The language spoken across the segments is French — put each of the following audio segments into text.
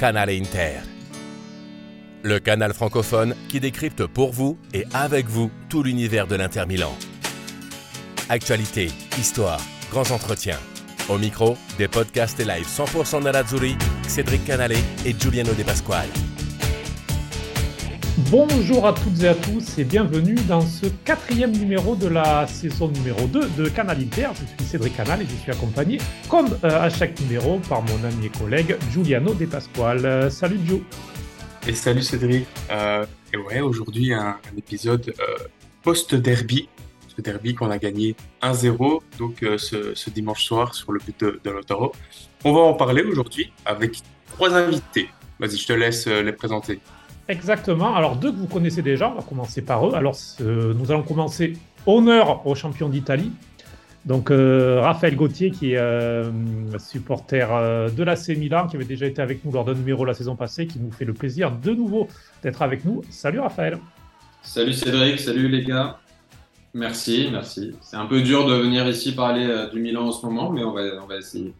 Canal Inter. Le canal francophone qui décrypte pour vous et avec vous tout l'univers de l'Inter Milan. Actualité, histoire, grands entretiens. Au micro, des podcasts et live 100% Nerazzurri, Cédric Canale et Giuliano De Pasquale. Bonjour à toutes et à tous et bienvenue dans ce quatrième numéro de la saison numéro 2 de Canal Inter. Je suis Cédric Canal et je suis accompagné, comme euh, à chaque numéro, par mon ami et collègue Giuliano De. Euh, salut Gio. Et salut Cédric. Euh, et ouais, aujourd'hui un, épisode post-derby. Ce derby qu'on a gagné 1-0 donc ce, dimanche soir sur le but de, de Lautaro. On va en parler aujourd'hui avec trois invités. Vas-y, je te laisse les présenter. Exactement. Alors, deux que vous connaissez déjà, on va commencer par eux. Alors, nous allons commencer honneur au champion d'Italie. Donc, euh, Raphaël Gauthier, qui est euh, supporter euh, de l'AC Milan, qui avait déjà été avec nous lors d'un numéro la saison passée, qui nous fait le plaisir de nouveau d'être avec nous. Salut Raphaël. Salut Cédric, salut les gars. Merci, merci. C'est un peu dur de venir ici parler du Milan en ce moment, mais on va, on va essayer.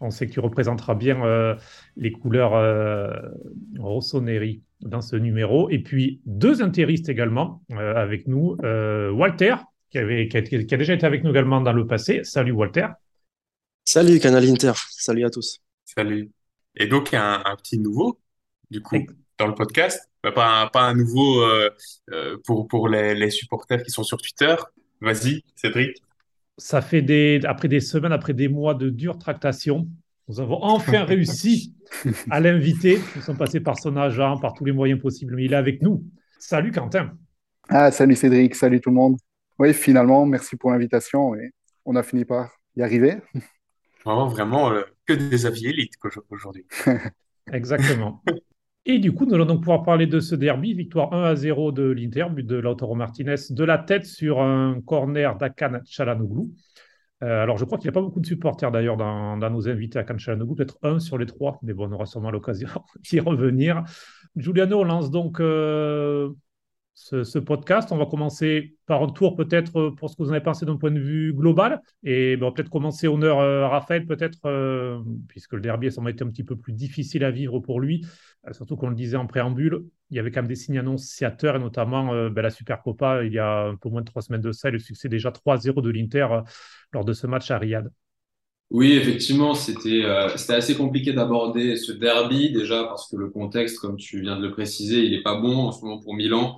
On sait que tu représenteras bien euh, les couleurs euh, rossoneri dans ce numéro. Et puis deux intéristes également euh, avec nous. Euh, Walter, qui, avait, qui a, qui, a, déjà été avec nous également dans le passé. Salut Walter. Salut Canal Inter, salut à tous. Salut. Et donc un, un petit nouveau, du coup, dans le podcast. Pas un, pas un nouveau euh, pour, pour les, les supporters qui sont sur Twitter. Vas-y, Cédric. Ça fait des, après des semaines, après des mois de dures tractations, nous avons enfin réussi à l'inviter. Nous sommes passés par son agent, par tous les moyens possibles, mais il est avec nous. Salut Quentin. Ah, salut Cédric, salut tout le monde. Oui, finalement, merci pour l'invitation et on a fini par y arriver. Vraiment, vraiment, euh, que des avis élites aujourd'hui. Exactement. Et du coup, nous allons donc pouvoir parler de ce derby, victoire 1 à 0 de l'Inter, but de Lautaro Martinez, de la tête sur un corner d'Akan Chalanoglu. Euh, alors, je crois qu'il n'y a pas beaucoup de supporters d'ailleurs dans, nos invités à Akan Chalanoglu, peut-être un sur les trois, mais bon, on aura sûrement l'occasion d'y revenir. Giuliano lance donc euh, ce, podcast. On va commencer par un tour peut-être pour ce que vous en avez pensé d'un point de vue global. Et ben, peut-être commencer honneur à Raphaël, peut-être, euh, puisque le derby, ça m'a été un petit peu plus difficile à vivre pour lui. Euh, surtout qu'on le disait en préambule, il y avait quand même des signes annonciateurs, et notamment euh, ben, la Supercopa, il y a un peu moins de trois semaines de ça, et le succès déjà 3-0 de l'Inter euh, lors de ce match à Riyad. Oui, effectivement, c'était euh, assez compliqué d'aborder ce derby, déjà parce que le contexte, comme tu viens de le préciser, il n'est pas bon en ce moment pour Milan,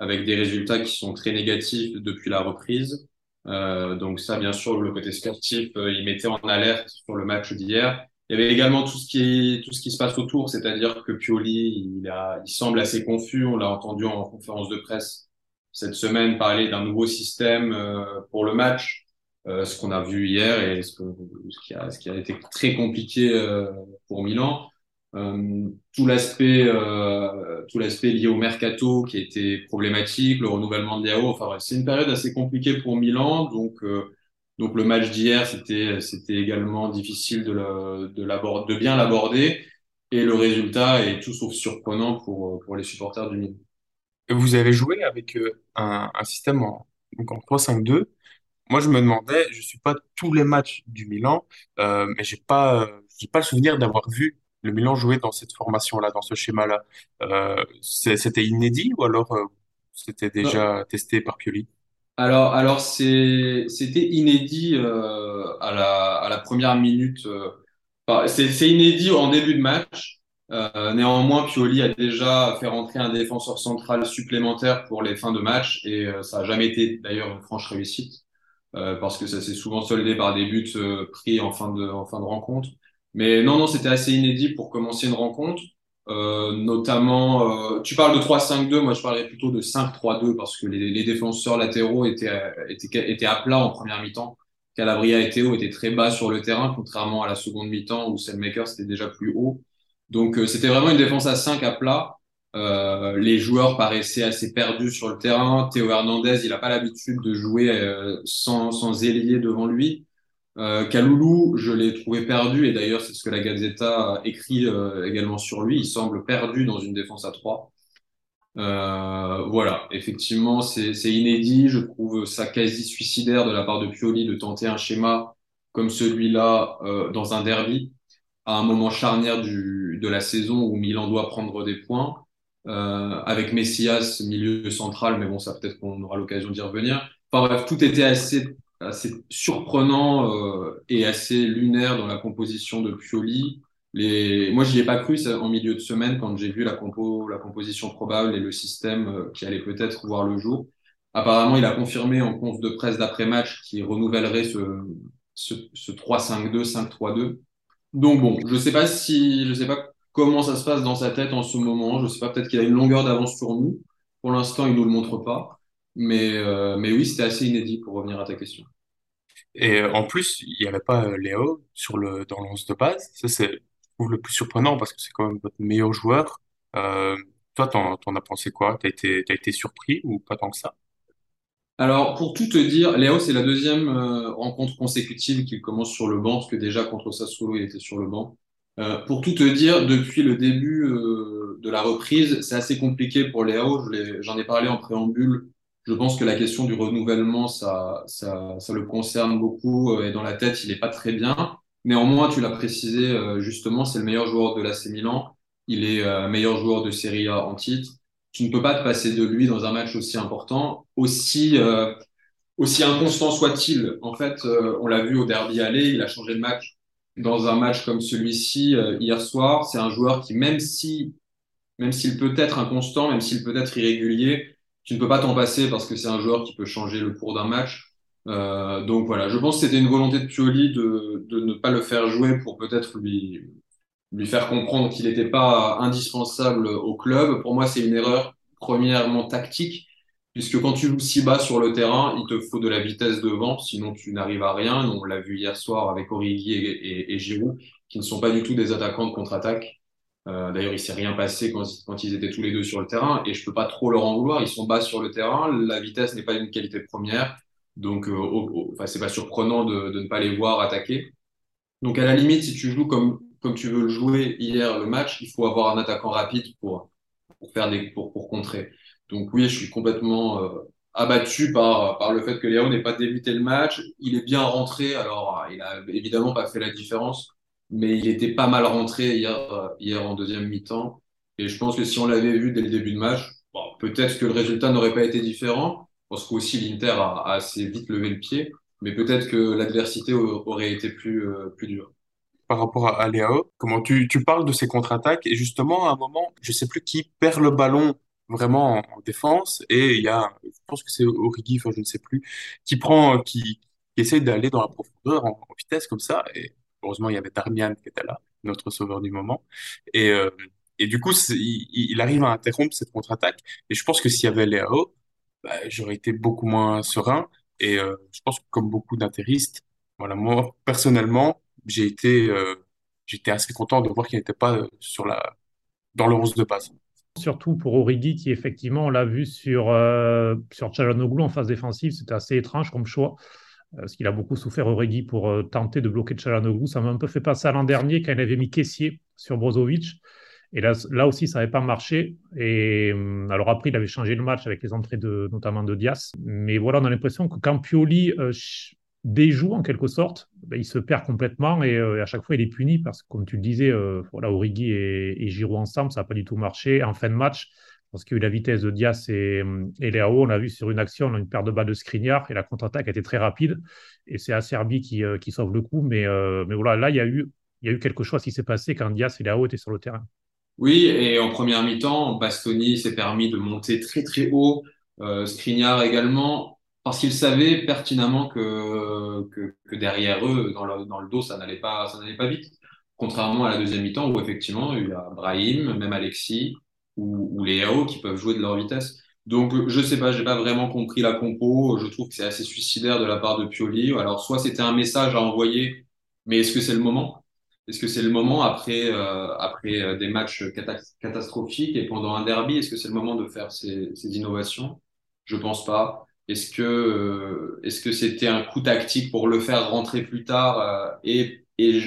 avec des résultats qui sont très négatifs depuis la reprise. Euh, donc ça, bien sûr, le côté sportif, euh, il mettait en alerte sur le match d'hier. Il y avait également tout ce qui tout ce qui se passe autour, c'est-à-dire que Pioli, il, a, il semble assez confus. On l'a entendu en conférence de presse cette semaine parler d'un nouveau système euh, pour le match, euh, ce qu'on a vu hier et ce, que, ce, qui a, ce qui a été très compliqué euh, pour Milan. Euh, tout l'aspect, euh, tout l'aspect lié au mercato qui été problématique, le renouvellement de Diao. Enfin c'est une période assez compliquée pour Milan, donc. Donc le match d'hier, c'était c'était également difficile de de bien l'aborder, et le résultat est tout sauf surprenant pour pour les supporters du Milan. Vous avez joué avec un, un système en donc en 3-5-2. Moi, je me demandais, je suis pas tous les matchs du Milan, euh, mais j'ai pas j'ai pas le souvenir d'avoir vu le Milan jouer dans cette formation-là, dans ce schéma-là. Euh, c'était inédit ou alors euh, c'était déjà non. testé par Pioli? Alors, alors c'est, c'était inédit euh, à la, à la première minute. Euh, c'est, c'est inédit en début de match. Euh, néanmoins, Pioli a déjà fait rentrer un défenseur central supplémentaire pour les fins de match et euh, ça n'a jamais été d'ailleurs une franche réussite euh, parce que ça s'est souvent soldé par des buts pris en fin de, en fin de rencontre. Mais non, non, c'était assez inédit pour commencer une rencontre. Euh, notamment, euh, tu parles de 3-5-2, moi je parlais plutôt de 5-3-2 parce que les, les, défenseurs latéraux étaient, étaient, étaient à plat en première mi-temps. Calabria et Théo étaient très bas sur le terrain, contrairement à la seconde mi-temps où Selmaker c'était déjà plus haut. Donc euh, c'était vraiment une défense à 5 à plat. Euh, les joueurs paraissaient assez perdus sur le terrain. Théo Hernandez, il n'a pas l'habitude de jouer euh, sans, sans ailier devant lui. Euh, Kaloulou, je l'ai trouvé perdu, et d'ailleurs c'est ce que la Gazzetta écrit euh, également sur lui. Il semble perdu dans une défense à 3. Euh, voilà, effectivement, c'est inédit. Je trouve ça quasi suicidaire de la part de Pioli de tenter un schéma comme celui-là euh, dans un derby à un moment charnière de la saison où Milan doit prendre des points, euh, avec Messias, milieu central, mais bon, ça peut-être qu'on aura l'occasion d'y revenir. Enfin bref, tout était assez, assez surprenant euh, et assez lunaire dans la composition de Pioli. Les... Moi, j'y ai pas cru en milieu de semaine quand j'ai vu la, compo, la composition probable et le système euh, qui allait peut-être voir le jour. Apparemment, il a confirmé en conf de presse d'après-match qu'il renouvellerait ce, ce, ce 3-5-2, 5-3-2. Donc bon, je sais pas si, je sais pas comment ça se passe dans sa tête en ce moment. Je sais pas, peut-être qu'il a une longueur d'avance sur nous. Pour l'instant, il nous le montre pas. Mais, euh, mais oui, c'était assez inédit pour revenir à ta question. Et euh, en plus, il n'y avait pas euh, Léo sur le, dans l'once de base. Ça, c'est le plus surprenant parce que c'est quand même votre meilleur joueur. Euh, toi, t'en, t'en as pensé quoi? T'as été, t'as été surpris ou pas tant que ça? Alors, pour tout te dire, Léo, c'est la deuxième euh, rencontre consécutive qu'il commence sur le banc, parce que déjà contre Sassuolo, il était sur le banc. Euh, pour tout te dire, depuis le début de la reprise, c'est assez compliqué pour Léo. J'en ai parlé en préambule. Je pense que la question du renouvellement, ça, ça, ça le concerne beaucoup et dans la tête, il n'est pas très bien. Néanmoins, tu l'as précisé justement, c'est le meilleur joueur de l'AC Milan. Il est meilleur joueur de Serie A en titre tu ne peux pas te passer de lui dans un match aussi important, aussi, euh, aussi inconstant soit-il. En fait, euh, on l'a vu au derby aller, il a changé de match dans un match comme celui-ci euh, hier soir. C'est un joueur qui, même si, même s'il peut être inconstant, même s'il peut être irrégulier, tu ne peux pas t'en passer parce que c'est un joueur qui peut changer le cours d'un match. donc voilà, je pense que c'était une volonté de Pioli de, ne pas le faire jouer pour peut-être lui, faire comprendre qu'il n'était pas indispensable au club. Pour moi, c'est une erreur premièrement tactique, puisque quand tu joues si bas sur le terrain, il te faut de la vitesse devant, sinon tu n'arrives à rien. On l'a vu hier soir avec Origi et, et, Giroud, qui ne sont pas du tout des attaquants de contre-attaque. Euh, D'ailleurs, il s'est rien passé quand, ils étaient tous les deux sur le terrain, et je peux pas trop leur en vouloir. Ils sont bas sur le terrain, la vitesse n'est pas une qualité première, donc euh, enfin, c'est pas surprenant de, ne pas les voir attaquer. Donc à la limite, si tu joues comme tu veux le jouer hier, le match, il faut avoir un attaquant rapide pour, faire des, pour, contrer. Donc oui, je suis complètement euh, abattu par, par le fait que Léo n'ait pas débuté le match. Il est bien rentré, alors il a évidemment pas fait la différence, mais il était pas mal rentré hier, hier en deuxième mi-temps. Et je pense que si on l'avait vu dès le début de match, peut-être que le résultat n'aurait pas été différent, parce qu'aussi l'Inter a, a, assez vite levé le pied, mais peut-être que l'adversité aurait été plus, euh, plus dure par rapport à, Léo. Comment tu, tu parles de ces contre-attaques? Et justement à un moment, je sais plus qui perd le ballon vraiment en, défense et il y a, je pense que c'est Origi, enfin je ne sais plus, qui prend, qui, qui essaye d'aller dans la profondeur en, vitesse comme ça heureusement il y avait Darmian qui était là, notre sauveur du moment. Et euh, du coup il, arrive à interrompre cette contre-attaque. Et je pense que s'il y avait Léo, bah, j'aurais été beaucoup moins serein. Et euh, je pense que comme beaucoup d'intéristes, voilà moi personnellement j'ai été, euh, assez content de voir qu'il n'était pas dans le 11 de base. Surtout pour Origi, qui effectivement, on l'a vu sur, euh, sur en phase défensive, c'était assez étrange comme choix, parce qu'il a beaucoup souffert Origi pour tenter de bloquer Chalanoglu. Ça m'a un peu fait passer à l'an dernier quand il avait mis Caissier sur Brozovic. Et là, aussi, ça n'avait pas marché. Et alors après, il avait changé le match avec les entrées notamment de Dias. Mais voilà, on a l'impression que quand Pioli déjoue en quelque sorte, ben, il se perd complètement euh, et, à chaque fois il est puni parce que comme tu le disais, euh, Origi et, et Giroud ensemble, ça n'a pas du tout marché. En fin de match, parce qu'il y a eu la vitesse de Dias et, et Léao, on a vu sur une action, une paire de balles de Skriniar et la contre-attaque était très rapide et c'est Acerbi qui, euh, qui sauve le coup. Mais, mais voilà, là il y a eu, il y a eu quelque chose qui s'est passé quand Dias et Léao étaient sur le terrain. Oui, et en première mi-temps, Bastoni s'est permis de monter très très haut, euh, également parce qu'ils savaient pertinemment que, que, que, derrière eux, dans le, dans le dos, ça n'allait pas, ça n'allait pas vite. Contrairement à la deuxième mi-temps où effectivement il y a Brahim, même Alexis ou, ou Léo qui peuvent jouer de leur vitesse. Donc je sais pas, j'ai pas vraiment compris la compo. Je trouve que c'est assez suicidaire de la part de Pioli. Alors soit c'était un message à envoyer, mais est-ce que c'est le moment? Est-ce que c'est le moment après euh, après euh, des matchs catastrophiques et pendant un derby? Est-ce que c'est le moment de faire ces, ces innovations? Je pense pas. Est-ce que euh, est-ce que c'était un coup tactique pour le faire rentrer plus tard euh, et et,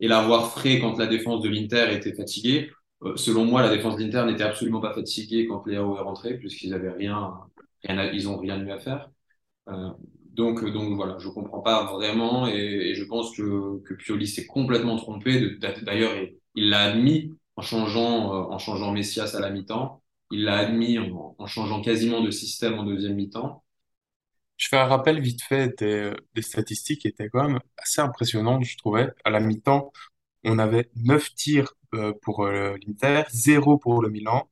et l'avoir frais quand la défense de l'Inter était fatiguée? euh, Selon moi, la défense de l'Inter n'était absolument pas fatiguée quand Léo est rentré puisqu'ils avaient rien, rien ils ont rien eu à faire. donc, donc voilà, je comprends pas vraiment et, je pense que, que Pioli s'est complètement trompé. D'ailleurs, il l'a admis en changeant, en changeant Messias à la mi-temps. Il l'a admis en, changeant quasiment de système en deuxième mi-temps. Je fais un rappel vite fait des, statistiques qui étaient quand même assez impressionnantes, je trouvais. À la mi-temps, on avait 9 tirs euh, pour euh, l'Inter, 0 pour le Milan,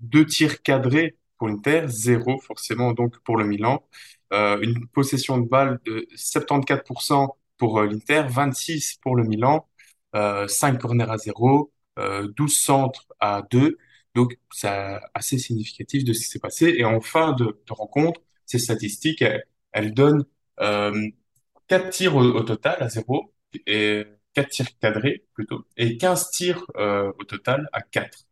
2 tirs cadrés pour l'Inter, 0 forcément donc pour le Milan, euh, une possession de balle de 74% pour l'Inter, 26 pour le Milan, 5 corners à 0, 12 centres à 2. Donc, c'est assez significatif de ce qui s'est passé. Et en fin de, de rencontre, ces statistiques, elles, donnent euh, 4 tirs au, total à 0 et 4 tirs cadrés plutôt et 15 tirs euh, au total à 4.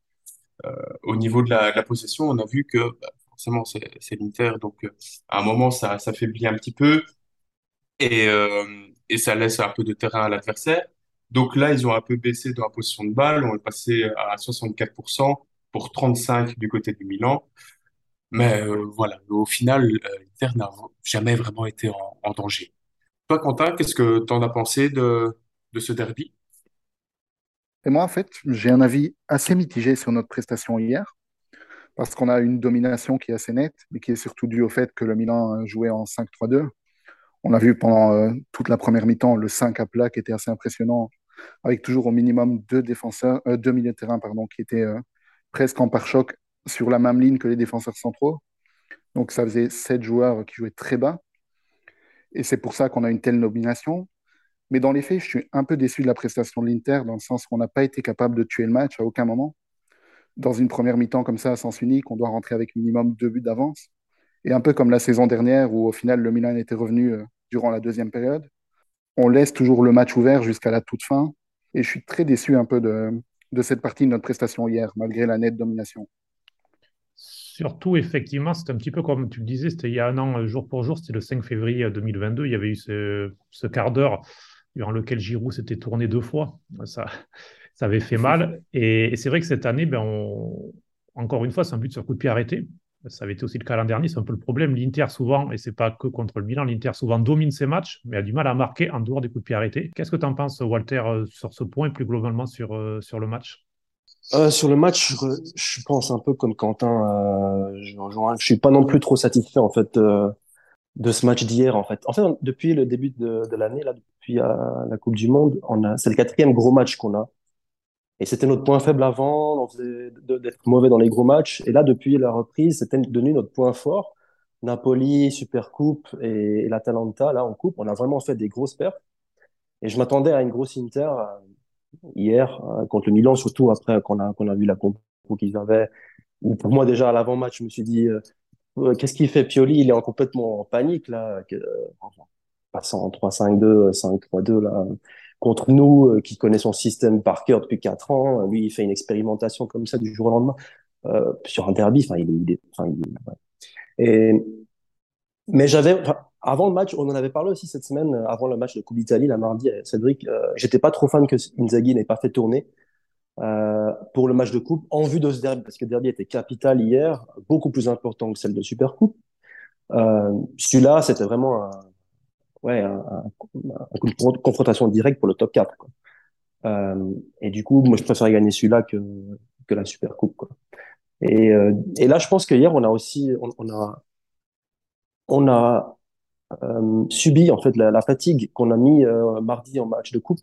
Euh, au niveau de la, possession, on a vu que bah, forcément c'est l'Inter, donc euh, à un moment ça, ça faiblit un petit peu et, et ça laisse un peu de terrain à l'adversaire. Donc là, ils ont un peu baissé dans la position de balle, on est passé à 64% pour 35 du côté du Milan. Mais voilà, au final, l'Inter n'a jamais vraiment été en, en danger. Toi, Quentin, qu'est-ce que tu en as pensé de, de ce derby? Et moi, en fait, j'ai un avis assez mitigé sur notre prestation hier, parce qu'on a une domination qui est assez nette, mais qui est surtout due au fait que le Milan jouait en 5-3-2. On a vu pendant euh, toute la première mi-temps le 5 à plat qui était assez impressionnant, avec toujours au minimum deux défenseurs, euh, deux milieux de terrain, pardon, qui étaient euh, presque en pare-choc sur la même ligne que les défenseurs centraux. Donc ça faisait sept joueurs qui jouaient très bas. Et c'est pour ça qu'on a une telle nomination. Mais dans les faits, je suis un peu déçu de la prestation de l'Inter, dans le sens qu'on n'a pas été capable de tuer le match à aucun moment. Dans une première mi-temps comme ça, à sens unique, on doit rentrer avec minimum deux buts d'avance. Et un peu comme la saison dernière, où au final, le Milan était revenu euh, durant la deuxième période. On laisse toujours le match ouvert jusqu'à la toute fin. Et je suis très déçu un peu de, cette partie de notre prestation hier, malgré la nette domination. Surtout, effectivement, c'est un petit peu comme tu le disais, c'était il y a un an, euh, jour pour jour, c'était le 5 février 2022, il y avait eu ce quart d'heure durant lequel Giroud s'était tourné deux fois. Ça, ça avait fait mal. Et, c'est vrai que cette année, ben on, encore une fois, c'est un but sur coup de pied arrêté. Ça avait été aussi le cas l'an dernier, c'est un peu le problème. L'Inter, souvent, et c'est pas que contre le Milan, l'Inter souvent domine ses matchs, mais a du mal à marquer en dehors des coups de pied arrêtés. Qu'est-ce que tu en penses, Walter, euh, sur ce point et plus globalement sur, euh, sur le match? Euh, sur le match, je, je, pense un peu comme Quentin. Euh, je, je, suis pas non plus trop satisfait en fait euh, de ce match d'hier. En fait, en fait, depuis le début de, l'année, là, depuis euh, la Coupe du Monde, on a, c'est le quatrième gros match qu'on a. Et c'était notre point faible avant, on faisait d'être mauvais dans les gros matchs. Et là, depuis la reprise, c'était devenu notre point fort. Napoli, Super Coupe et, et l'Atalanta, là en coupe, on a vraiment fait des grosses pertes. Et je m'attendais à une grosse Inter euh, hier euh, contre le Milan, surtout après qu'on a, qu'on a vu la compo qu'ils avaient. pour moi, déjà à l'avant-match, je me suis dit, euh, qu'est-ce qu'il fait Pioli? Il est en complètement en panique, là, que, passant en 3-5-2, 5-3-2, là, contre nous, euh, qui connaît son système par cœur depuis 4 ans. Lui, il fait une expérimentation comme ça du jour au lendemain euh, sur un derby. Enfin, il, il est, enfin, il, ouais. Et, mais j'avais, avant le match, on en avait parlé aussi cette semaine, euh, avant le match de Coupe d'Italie, la mardi, euh, Cédric. Euh, J'étais pas trop fan que Inzaghi n'ait pas fait tourner euh, pour le match de coupe en vue de ce derby, parce que le derby était capital hier, beaucoup plus important que celle de Super Coupe. Euh, Celui-là, c'était vraiment un, ouais, un, un, une confrontation directe pour le top 4. Quoi. Euh, et du coup, moi, je préfère gagner celui-là que, la Super Coupe. Quoi. Et, euh, et là, je pense que hier, on a aussi, on, a, subi en fait la, la fatigue qu'on a mis mardi en match de coupe,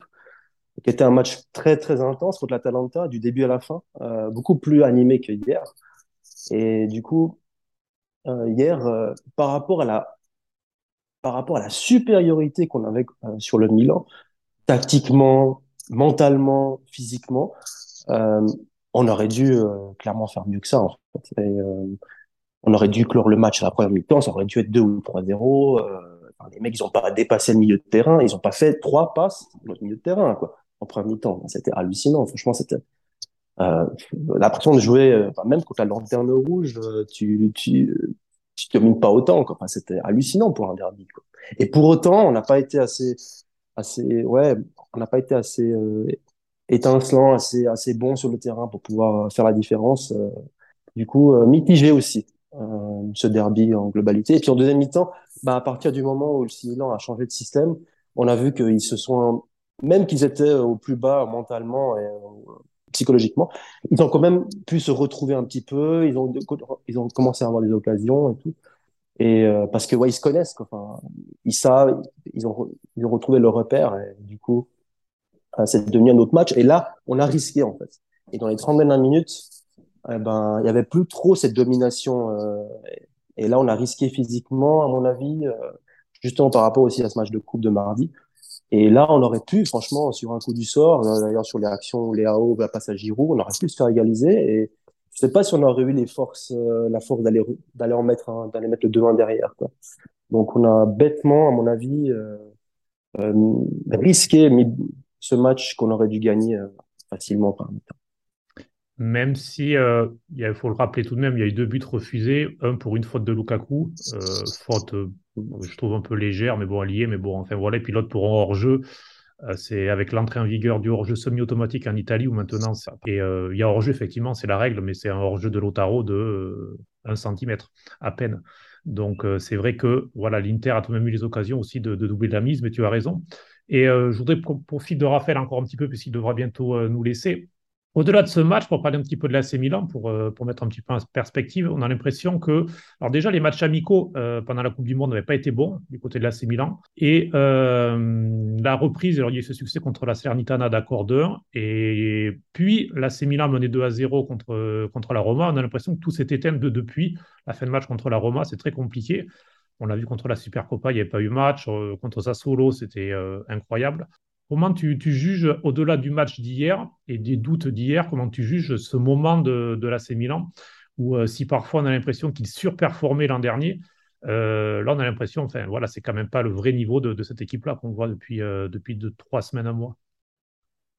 qui était un match très très intense contre l'Atalanta du début à la fin, euh, beaucoup plus animé que hier. Et du coup, euh, hier, euh, par rapport à la par rapport à la supériorité qu'on avait sur le Milan, tactiquement, mentalement, physiquement, on aurait dû clairement faire mieux que ça. En fait. On aurait dû clore le match à la première mi-temps, ça aurait dû être 2 ou 3-0. Euh, enfin, les mecs, ils ont pas dépassé le milieu de terrain, ils ont pas fait trois passes dans le milieu de terrain, quoi, en première mi-temps. C'était hallucinant, franchement, c'était euh, l'impression de jouer, euh, même contre la lanterne rouge, euh, tu, tu, tu domines pas autant. Enfin, c'était hallucinant pour un derby. Et pour autant, on n'a pas été assez, assez, ouais, on n'a pas été assez étincelant, assez, assez bon sur le terrain pour pouvoir faire la différence. Du coup, mitigé aussi. Ce derby en globalité. Et puis en deuxième mi-temps, bah, à partir du moment où le Milan a changé de système, on a vu qu'ils se sont, même qu'ils étaient au plus bas mentalement et euh, psychologiquement, ils ont quand même pu se retrouver un petit peu, ils ont, ils ont commencé à avoir des occasions et tout. Et euh, parce que ouais, ils se connaissent, quoi. Enfin, ils savent, ils ont, ils ont retrouvé leur repère et du coup, euh, c'est devenu un autre match. Et là, on a risqué en fait. Et dans les 30 dernières minutes, eh ben, il y avait plus trop cette domination. Euh, et là, on a risqué physiquement, à mon avis, euh, justement par rapport aussi à ce match de coupe de mardi. Et là, on aurait pu, franchement, sur un coup du sort, euh, d'ailleurs sur les actions, les AO, la passe à Giroud, on aurait pu se faire égaliser. Et je sais pas si on aurait eu les forces, euh, la force d'aller en mettre un, d'aller mettre le 2-1 derrière. Quoi. Donc on a bêtement, à mon avis, euh, risqué ce match qu'on aurait dû gagner facilement par mi-temps. Même si, euh, il faut le rappeler tout de même, il y a eu deux buts refusés. Un pour une faute de Lukaku, euh, faute, euh, je trouve un peu légère, mais bon, alliée, mais bon, enfin voilà. Et puis l'autre pour un hors-jeu. C'est avec l'entrée en vigueur du hors-jeu semi-automatique en Italie où maintenant, et il y a hors-jeu, effectivement, c'est la règle, mais c'est un hors-jeu de Lotaro de 1 cm à peine. Donc c'est vrai que voilà, l'Inter a tout de même eu les occasions aussi de, de doubler la mise, mais tu as raison. Et je voudrais profiter de Raphaël encore un petit peu, puisqu'il devra bientôt nous laisser. Au-delà de ce match, pour parler un petit peu de l'AC Milan, pour, euh, pour mettre un petit peu en perspective, on a l'impression que, alors déjà, les matchs amicaux euh, pendant la Coupe du Monde n'avaient pas été bons du côté de l'AC Milan. Et euh, la reprise, alors il y a eu ce succès contre la Cernitana d'accord 2 Et puis, l'AC Milan menait 2 à 0 contre, la Roma. On a l'impression que tout s'est éteint de, depuis la fin de match contre la Roma. C'est très compliqué. On l'a vu contre la Supercopa, il n'y avait pas eu match. contre Sassuolo, c'était incroyable. Comment tu, juges, au-delà du match d'hier et des doutes d'hier, comment tu juges ce moment de, de l'AC Milan où euh, si parfois on a l'impression qu'il surperformait l'an dernier, euh, là on a l'impression, enfin voilà, c'est quand même pas le vrai niveau de, cette équipe-là qu'on voit depuis, euh, deux, trois semaines à mois.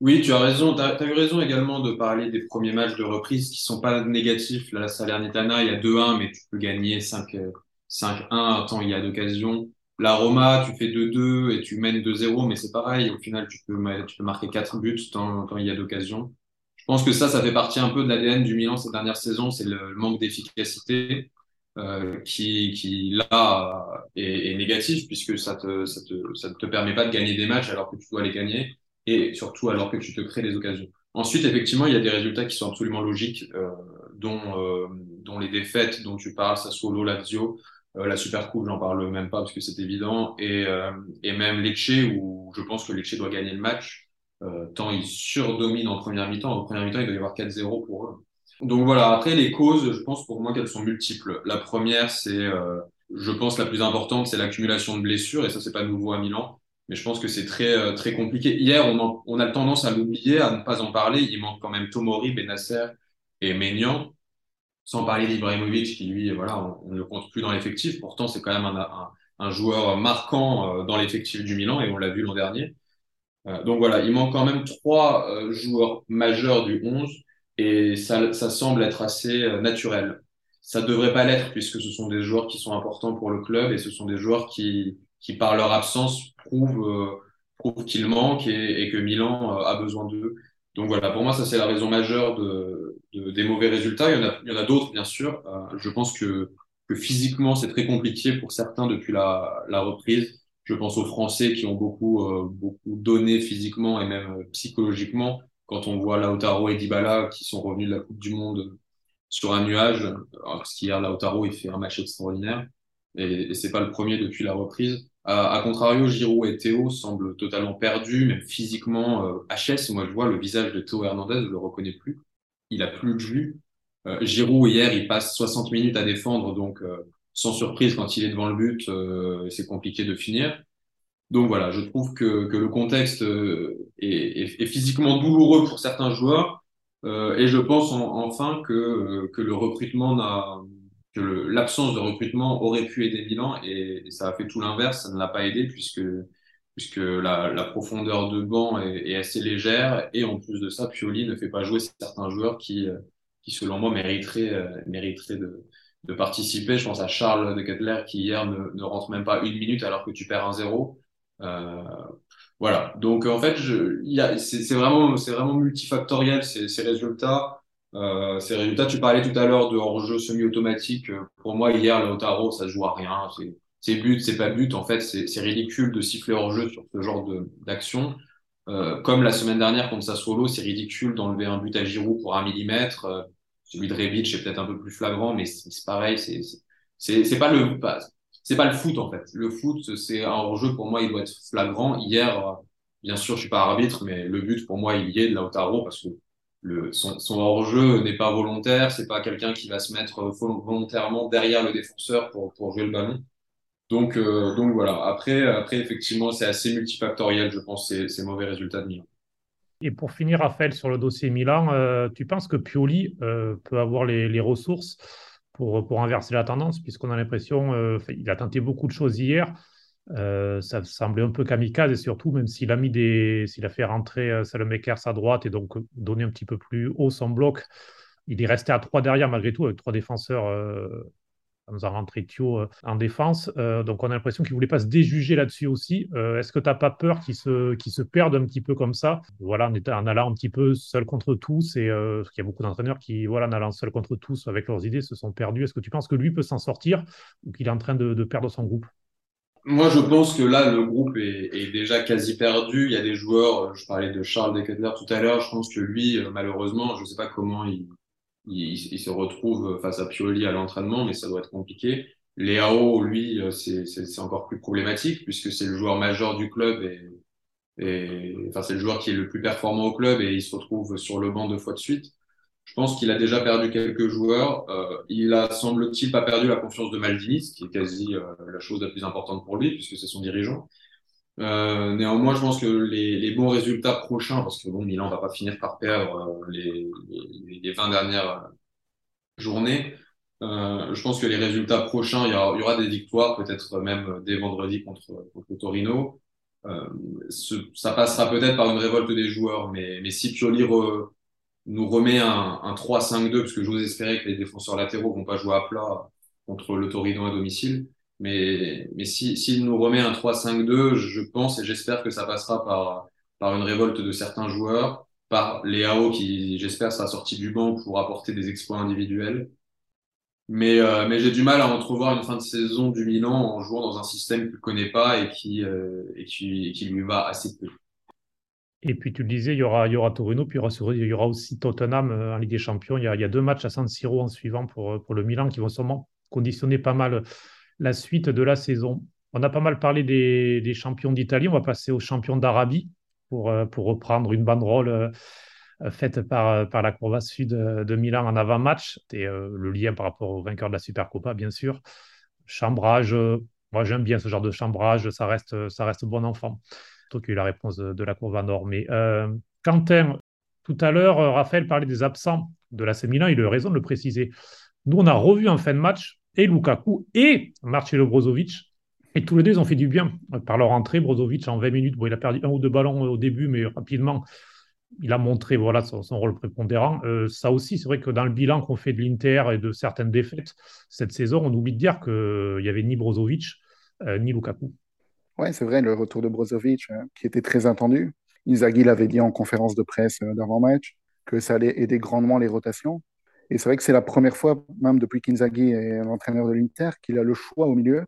Oui, tu as raison. Tu as, eu raison également de parler des premiers matchs de reprise qui sont pas négatifs. La Salernitana, il y a 2-1, mais tu peux gagner 5-1 tant il y a d'occasions. La Roma, tu fais 2-2 et tu mènes 2-0, mais c'est pareil. Au final, tu peux, tu peux marquer 4 buts tant, il y a d'occasion. Je pense que ça, ça fait partie un peu de l'ADN du Milan cette dernière saison, c'est le, manque d'efficacité euh, qui, qui, là, est, négatif puisque ça te, ça, te, ça te permet pas de gagner des matchs alors que tu dois les gagner et surtout alors que tu te crées des occasions. Ensuite, effectivement, il y a des résultats qui sont absolument logiques, euh, dont, euh, dont les défaites dont tu parles, Sassuolo, Lazio, la Super Coupe, j'en parle même pas parce que c'est évident. Et, euh, et même Lecce, où je pense que Lecce doit gagner le match, euh, tant ils surdominent en première mi-temps. En première mi-temps, il doit y avoir 4-0 pour eux. Donc voilà, après les causes, je pense pour moi qu'elles sont multiples. La première, c'est, je pense la plus importante, c'est l'accumulation de blessures, et ça c'est pas nouveau à Milan, mais je pense que c'est très très compliqué. Hier, on, on a tendance à l'oublier, à ne pas en parler. Il manque quand même Tomori, Benasser et Maignan sans parler d'Ibrahimovic qui lui, voilà, on, ne le compte plus dans l'effectif. Pourtant, c'est quand même un, joueur marquant euh, dans l'effectif du Milan et on l'a vu l'an dernier. Euh, donc voilà, il manque quand même trois euh, joueurs majeurs du 11 et ça, ça semble être assez naturel. Ça devrait pas l'être puisque ce sont des joueurs qui sont importants pour le club et ce sont des joueurs qui, qui par leur absence prouvent, prouvent qu'ils manquent et, que Milan a besoin d'eux. Donc voilà, pour moi, ça c'est la raison majeure de, des mauvais résultats. Il y en a, d'autres, bien sûr. Euh, je pense que, que physiquement, c'est très compliqué pour certains depuis la, reprise. Je pense aux Français qui ont beaucoup, euh, donné physiquement et même euh, psychologiquement. Quand on voit Lautaro et Dybala qui sont revenus de la Coupe du Monde sur un nuage, parce qu'hier, Lautaro, il fait un match extraordinaire. Et, et c'est pas le premier depuis la reprise. A, contrario, Giroud et Théo semblent totalement perdus, même physiquement. Euh, HS, moi je vois le visage de Théo Hernandez, je le reconnais plus. Il a plus de jus. Euh, Giroud, hier, il passe 60 minutes à défendre, donc euh, sans surprise, quand il est devant le but, euh, c'est compliqué de finir. Donc voilà, je trouve que, que le contexte est, est, est, physiquement douloureux pour certains joueurs. et je pense enfin que, que le recrutement n'a que l'absence de recrutement aurait pu aider Milan et, ça a fait tout l'inverse, ça ne l'a pas aidé puisque, puisque la, la profondeur de banc est, est, assez légère et en plus de ça, Pioli ne fait pas jouer certains joueurs qui, qui selon moi mériteraient, euh, mériteraient de, de participer. Je pense à Charles de Kettler qui hier ne, ne rentre même pas une minute alors que tu perds un zéro. Euh, voilà. Donc en fait, c'est vraiment, vraiment multifactoriel ces, ces résultats. Euh, résultats, tu parlais tout à l'heure de hors-jeu semi-automatique. Pour moi, hier, Lautaro, ça joue à rien. c'est but, c'est pas but. En fait, c'est ridicule de siffler hors jeu sur ce genre d'action. Euh, comme la semaine dernière contre Sassuolo, c'est ridicule d'enlever un but à Giroud pour un millimètre. Euh, celui de Rebic est peut-être un peu plus flagrant, mais c'est pareil. C'est pas le c'est pas le foot en fait. Le foot, c'est un hors-jeu pour moi, il doit être flagrant. Hier, bien sûr, je suis pas arbitre, mais le but pour moi, il y est de Lautaro parce que le, son, hors-jeu n'est pas volontaire. C'est pas quelqu'un qui va se mettre volontairement derrière le défenseur pour pour jouer le ballon. Donc, euh, donc voilà. Après, après effectivement, c'est assez multifactoriel, je pense, ces, ces mauvais résultats de Milan. Et pour finir, Raphaël, sur le dossier Milan, euh, tu penses que Pioli euh, peut avoir les, les, ressources pour, pour inverser la tendance, puisqu'on a l'impression, euh, il a tenté beaucoup de choses hier. Euh, ça semblait un peu kamikaze, et surtout, même s'il a mis des, s'il a fait rentrer Salomekers à droite et donc donner un petit peu plus haut son bloc, il est resté à trois derrière malgré tout, avec trois défenseurs nous a rentré Thio euh, en défense. Euh, donc, on a l'impression qu'il ne voulait pas se déjuger là-dessus aussi. Euh, est-ce que tu n'as pas peur qu'il se, qu se perde un petit peu comme ça? Voilà, en, en, allant un petit peu seul contre tous. Et euh, il y a beaucoup d'entraîneurs qui, voilà, en allant seul contre tous avec leurs idées, se sont perdus. Est-ce que tu penses que lui peut s'en sortir ou qu'il est en train de, perdre son groupe? Moi, je pense que là, le groupe est, est, déjà quasi perdu. Il y a des joueurs, je parlais de Charles Decatler tout à l'heure, je pense que lui, malheureusement, je ne sais pas comment il, il, se retrouve face à Pioli à l'entraînement, mais ça doit être compliqué. Léao, lui, euh, c'est encore plus problématique puisque c'est le joueur majeur du club et, et enfin c'est le joueur qui est le plus performant au club et il se retrouve sur le banc deux fois de suite. Je pense qu'il a déjà perdu quelques joueurs. Euh, il a, semble-t-il, pas perdu la confiance de Maldini, ce qui est quasi euh, la chose la plus importante pour lui puisque c'est son dirigeant. Euh, néanmoins, je pense que les, les, bons résultats prochains, parce que bon, Milan va pas finir par perdre euh, les, les, les 20 dernières journées, euh, je pense que les résultats prochains, il y aura, il y aura des victoires, peut-être même dès vendredi contre, contre Torino. Euh, ce, ça passera peut-être par une révolte des joueurs, mais, mais si Pioli re, nous remet un, un 3-5-2, parce que j'ose espérer que les défenseurs latéraux vont pas jouer à plat contre le Torino à domicile, mais, mais s'il si, nous remet un 3-5-2, je pense et j'espère que ça passera par, par une révolte de certains joueurs, par Léao qui, j'espère, sera sorti du banc pour apporter des exploits individuels. Mais, euh, mais j'ai du mal à entrevoir une fin de saison du Milan en jouant dans un système qu'il ne connaît pas et qui, euh, et qui, et qui lui va assez peu. Et puis tu le disais, il y aura, Torino, puis il y aura, aussi Tottenham euh, en Ligue des Champions. Il y, a, deux matchs à San Siro en suivant pour, pour le Milan qui vont sûrement conditionner pas mal la suite de la saison. On a pas mal parlé des, champions d'Italie. On va passer aux champions d'Arabie pour, euh, reprendre une banderole euh, faite par, euh, par la Courva Sud de Milan en avant-match. Et le lien par rapport au vainqueur de la Supercopa, bien sûr. Chambrage, moi j'aime bien ce genre de chambrage, ça reste, ça reste bon enfant. Surtout qu'il y a eu la réponse de, la Courva Nord. Mais euh, Quentin, tout à l'heure, Raphaël parlait des absents de la Milan, il a raison de le préciser. Nous, on a revu en fin de match et Lukaku et Marcelo Brozovic. Et tous les deux, ont fait du bien par leur entrée. Brozovic, en 20 minutes, bon, il a perdu un ou deux ballons au début, mais rapidement, il a montré voilà, son, rôle prépondérant. Euh, ça aussi, c'est vrai que dans le bilan qu'on fait de l'Inter et de certaines défaites cette saison, on oublie de dire qu'il n'y avait ni Brozovic euh, ni Lukaku. Oui, c'est vrai, le retour de Brozovic euh, qui était très attendu. Inzaghi l'avait dit en conférence de presse euh, d'avant-match que ça allait aider grandement les rotations. Et c'est vrai que c'est la première fois, même depuis qu'Inzaghi est l'entraîneur de l'Inter, qu'il a le choix au milieu.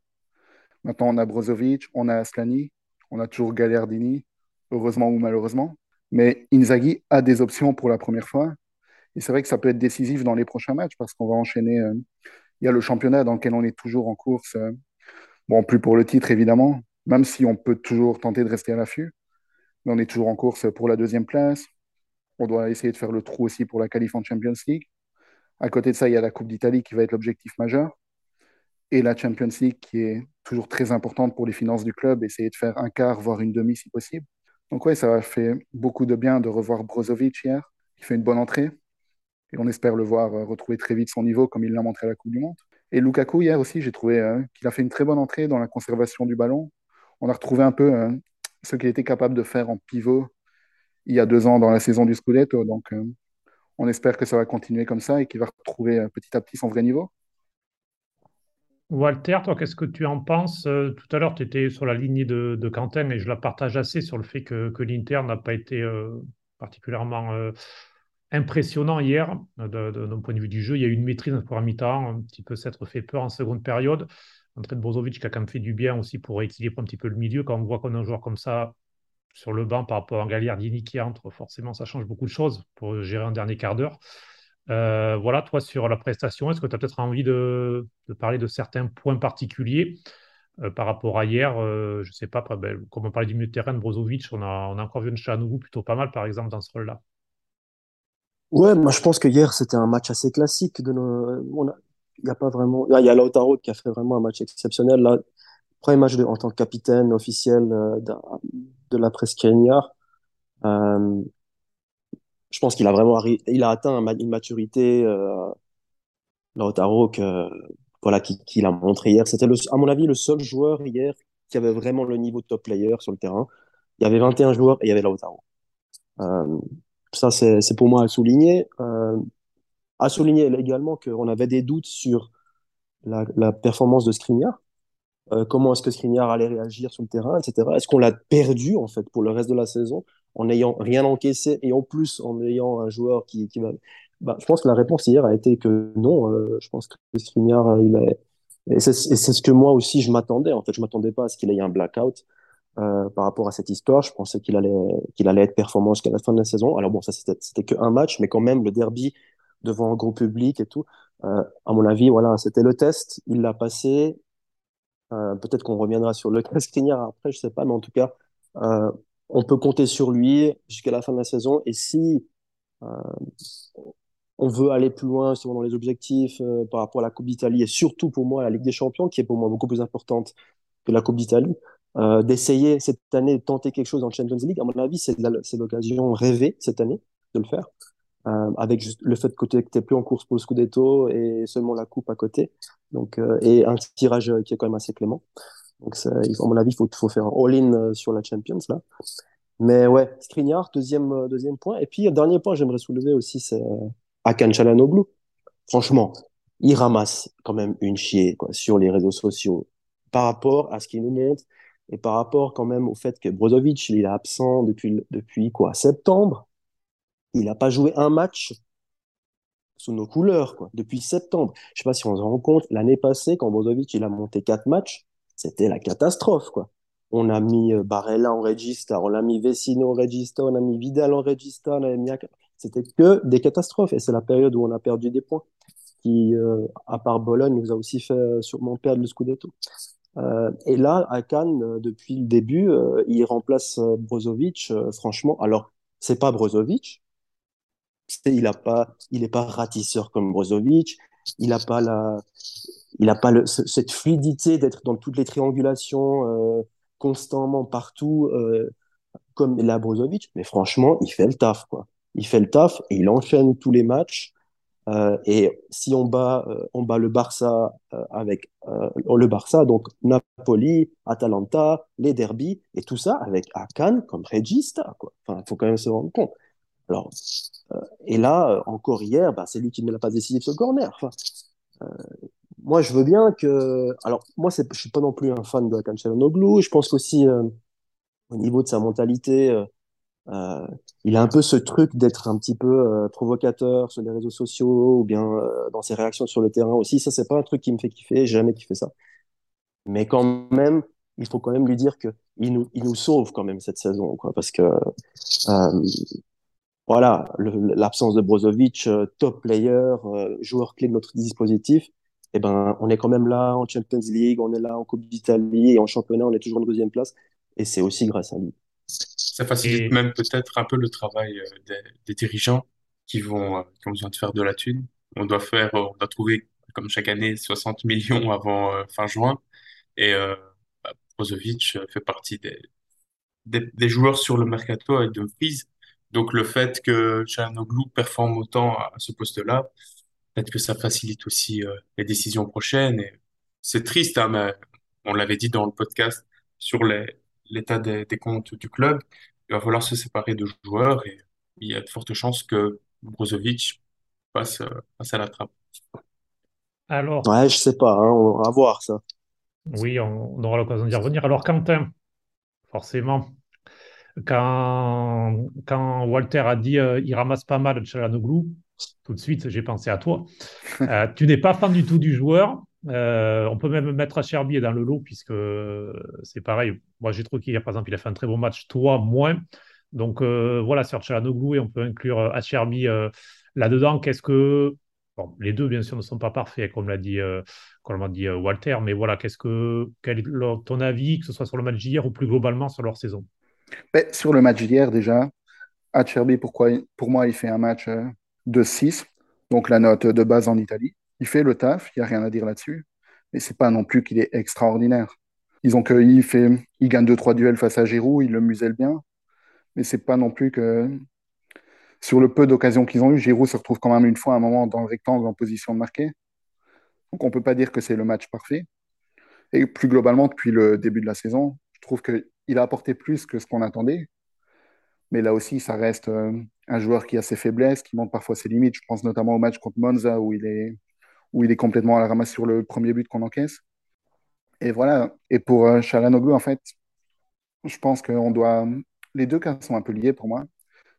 Maintenant, on a Brozovic, on a Aslani, on a toujours Gallardini, heureusement ou malheureusement. Mais Inzaghi a des options pour la première fois. Et c'est vrai que ça peut être décisif dans les prochains matchs parce qu'on va enchaîner. Euh, il y a le championnat dans lequel on est toujours en course. Euh, bon, plus pour le titre, évidemment, même si on peut toujours tenter de rester à l'affût. Mais on est toujours en course pour la deuxième place. On doit essayer de faire le trou aussi pour la qualif en Champions League. À côté de ça, il y a la Coupe d'Italie qui va être l'objectif majeur et la Champions League qui est toujours très importante pour les finances du club, essayer de faire un quart, voire une demi si possible. Donc oui, ça va fait beaucoup de bien de revoir Brozovic hier, qui fait une bonne entrée. Et on espère le voir euh, retrouver très vite son niveau comme il l'a montré à la Coupe du Monde. Et Lukaku, hier aussi, j'ai trouvé euh, qu'il a fait une très bonne entrée dans la conservation du ballon. On a retrouvé un peu euh, ce qu'il était capable de faire en pivot il y a deux ans dans la saison du Scudetto. Donc on espère que ça va continuer comme ça et qu'il va retrouver euh, petit à petit son vrai niveau. Walter, toi, qu'est-ce que tu en penses? Euh, Tout à l'heure, tu étais sur la lignée de, de, Quentin et je la partage assez sur le fait que, que l'Inter n'a pas été euh, particulièrement euh, impressionnant hier d'un point de vue du jeu. Il y a eu une maîtrise pour un mi-temps, un petit peu s'être fait peur en seconde période. L'entrée de Brozovic qui a quand même fait du bien aussi pour équilibrer un petit peu le milieu. Quand on voit qu'on a un joueur comme ça sur le banc par rapport à Gagliardini qui entre, forcément, ça change beaucoup de choses pour gérer un dernier quart d'heure. Euh, voilà, toi, sur la prestation, est-ce que tu as peut-être envie de, parler de certains points particuliers euh, par rapport à hier euh, Je ne sais pas, ben, comme on parlait du milieu de terrain de Brozovic, on a, on a encore vu un Chanougou plutôt pas mal, par exemple, dans ce rôle-là. Ouais, moi je pense que hier c'était un match assez classique. Il y a pas vraiment. Il y a Lautaro qui a fait vraiment un match exceptionnel. Là, premier match en tant que capitaine officiel de, de la presse Kenya. Euh, je pense qu'il a vraiment il a atteint une maturité euh, Lautaro que voilà qu'il a montré hier. C'était à mon avis le seul joueur hier qui avait vraiment le niveau de top player sur le terrain. Il y avait 21 joueurs et il y avait Lautaro. Euh, ça c'est pour moi à souligner. Euh, à souligner également qu'on avait des doutes sur la, performance de Skriniar. Euh, comment est-ce que Skriniar allait réagir sur le terrain, etc. Est-ce qu'on l'a perdu en fait pour le reste de la saison en n'ayant rien encaissé et en plus en ayant un joueur qui, qui. Bah, je pense que la réponse hier a été que non. Euh, je pense que Skriniar, euh, il est. Et c'est ce que moi aussi je m'attendais. En fait, je m'attendais pas à ce qu'il ait un blackout par rapport à cette histoire. Je pensais qu'il allait qu'il allait être performant jusqu'à la fin de la saison. Alors bon, ça c'était c'était que un match, mais quand même le derby devant un gros public et tout. Euh, à mon avis, voilà, c'était le test. Il l'a passé. Euh, peut-être qu'on reviendra sur le Skriniar après, je sais pas, mais en tout cas, euh, on peut compter sur lui jusqu'à la fin de la saison. Et si euh, on veut aller plus loin sur dans les objectifs par rapport à la Coupe d'Italie et surtout pour moi la Ligue des Champions, qui est pour moi beaucoup plus importante que la Coupe d'Italie, d'essayer cette année de tenter quelque chose en Champions League, à mon avis, c'est l'occasion rêvée cette année de le faire. Euh, avec juste le fait que tu n'es plus en course pour le Scudetto et seulement la coupe à côté. Donc, euh, et un tirage qui est quand même assez clément. Donc, à mon avis, il faut, faut faire un all-in euh, sur la Champions, là. Mais ouais, Skriniar, deuxième, euh, deuxième point. Et puis, dernier point, j'aimerais soulever aussi, c'est Akan Chalanoglu. Franchement, il ramasse quand même une chier quoi, sur les réseaux sociaux par rapport à ce qu'il nous montre et par rapport quand même au fait que Brozovic, il est absent depuis, depuis quoi, septembre. Il n'a pas joué un match sous nos couleurs quoi, depuis septembre. Je sais pas si on se rend compte, l'année passée, quand Brozovic il a monté quatre matchs, c'était la catastrophe. quoi. On a mis euh, Barella en regista, on a mis Vecino en regista, on a mis Vidal en regista, on a mis... C'était que des catastrophes. Et c'est la période où on a perdu des points, qui, euh, à part Bologne, nous a aussi fait euh, sûrement perdre le Scudetto. Et là, à Cannes, depuis le début, il remplace Brozovic. franchement, alors, c'est pas Brozovic, il a pas, il est pas ratisseur comme Brozovic. Il n'a pas la, il a pas cette fluidité d'être dans toutes les triangulations euh, constamment partout euh, comme la Brozovic. Mais franchement, il fait le taf quoi. Il fait le taf et il enchaîne tous les matchs. Euh, et si on bat, on bat le Barça avec le Barça, donc Napoli, Atalanta, les derbies et tout ça avec Akan comme regista quoi. Faut quand même se rendre compte. Alors, euh, et là, euh, encore hier, bah, c'est lui qui ne l'a pas décidé sur le corner. Euh, moi, je veux bien que. Alors, moi, je ne suis pas non plus un fan de Hakan Çalhanoğlu. Je pense qu'aussi, au niveau de sa mentalité, il a un peu ce truc d'être un petit peu provocateur sur les réseaux sociaux ou bien dans ses réactions sur le terrain aussi. Ça, c'est pas un truc qui me fait kiffer. Jamais kiffé ça. Mais quand même, il faut quand même lui dire que il nous, il nous sauve quand même cette saison, quoi, parce que voilà, l'absence de Brozovic, euh, top player, euh, joueur clé de notre dispositif, eh ben, on est quand même là en Champions League, on est là en Coupe d'Italie et en championnat, on est toujours en deuxième place. Et c'est aussi grâce à lui. Ça facilite même peut-être un peu le travail euh, des, dirigeants qui vont, qui ont besoin de faire de la thune. On doit faire, on doit trouver, comme chaque année, 60 millions avant fin juin. Et bah, Brozovic fait partie des, des, joueurs sur le mercato avec Dumfries donc le fait que Çalhanoğlu performe autant à ce poste-là, peut-être que ça facilite aussi euh, les décisions prochaines. Et c'est triste, hein, mais on l'avait dit dans le podcast sur l'état des, comptes du club. Il va falloir se séparer de joueurs et il y a de fortes chances que Brozovic passe, euh, passe à la trappe. Alors, ouais, je sais pas, hein, on va voir ça. Oui, on aura l'occasion d'y revenir. Alors, Quentin, forcément, quand, quand Walter a dit euh, il ramasse pas mal Chalanoglu, tout de suite j'ai pensé à toi. Euh, tu n'es pas fan du tout du joueur, Euh, on peut même mettre Acherbi dans le lot, puisque c'est pareil. Moi, j'ai trouvé qu'hier, par exemple, il a fait un très bon match, toi, moins. Donc euh, voilà, sur Chalanoglu, et on peut inclure Acherbi là-dedans. Qu'est-ce que. Bon, les deux, bien sûr, ne sont pas parfaits, comme l'a dit, comme l'a dit Walter, mais voilà, qu'est-ce que. Quel est ton avis, que ce soit sur le match d'hier ou plus globalement sur leur saison? Sur le match d'hier, déjà, Acherbi, pourquoi, pour moi, il fait un match de 6, donc la note de base en Italie. Il fait le taf, il n'y a rien à dire là-dessus, mais c'est pas non plus qu'il est extraordinaire. Ils ont que il fait, il gagne deux trois duels face à Giroud, il le muselle bien, mais c'est pas non plus que sur le peu d'occasions qu'ils ont eu, Giroud se retrouve quand même une fois à un moment dans le rectangle en position de marquer. Donc on peut pas dire que c'est le match parfait. Et plus globalement, depuis le début de la saison, je trouve qu'il a apporté plus que ce qu'on attendait. Mais là aussi, ça reste euh, un joueur qui a ses faiblesses, qui montre parfois ses limites. Je pense notamment au match contre Monza où il est, il complètement à la ramasse sur le premier but qu'on encaisse. Et voilà. Et pour euh, Chalanoglu, en fait, je pense que on doit. Les deux cas sont un peu liés pour moi.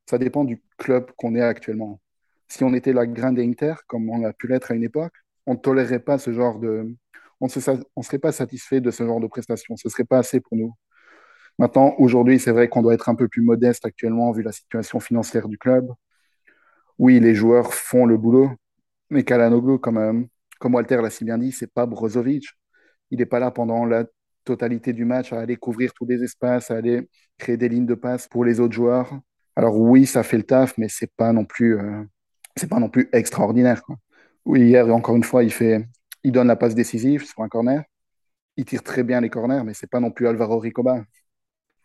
Ça dépend du club qu'on est actuellement. Si on était la Grande Inter, comme on a pu l'être à une époque, on ne tolérerait pas ce genre de. On ne serait pas satisfait de ce genre de prestations. Ce ne serait pas assez pour nous. Maintenant, aujourd'hui, c'est vrai qu'on doit être un peu plus modeste actuellement vu la situation financière du club. Oui, les joueurs font le boulot, mais Kalanoglu, comme, comme Walter l'a si bien dit, c'est pas Brozovic. Il n'est pas là pendant la totalité du match à aller couvrir tous les espaces, à aller créer des lignes de passe pour les autres joueurs. Alors oui, ça fait le taf, mais c'est pas non plus, euh, c'est pas non plus extraordinaire. Oui, hier encore une fois, il fait, il donne la passe décisive sur un corner. Il tire très bien les corners, mais c'est pas non plus Alvaro Ricoba.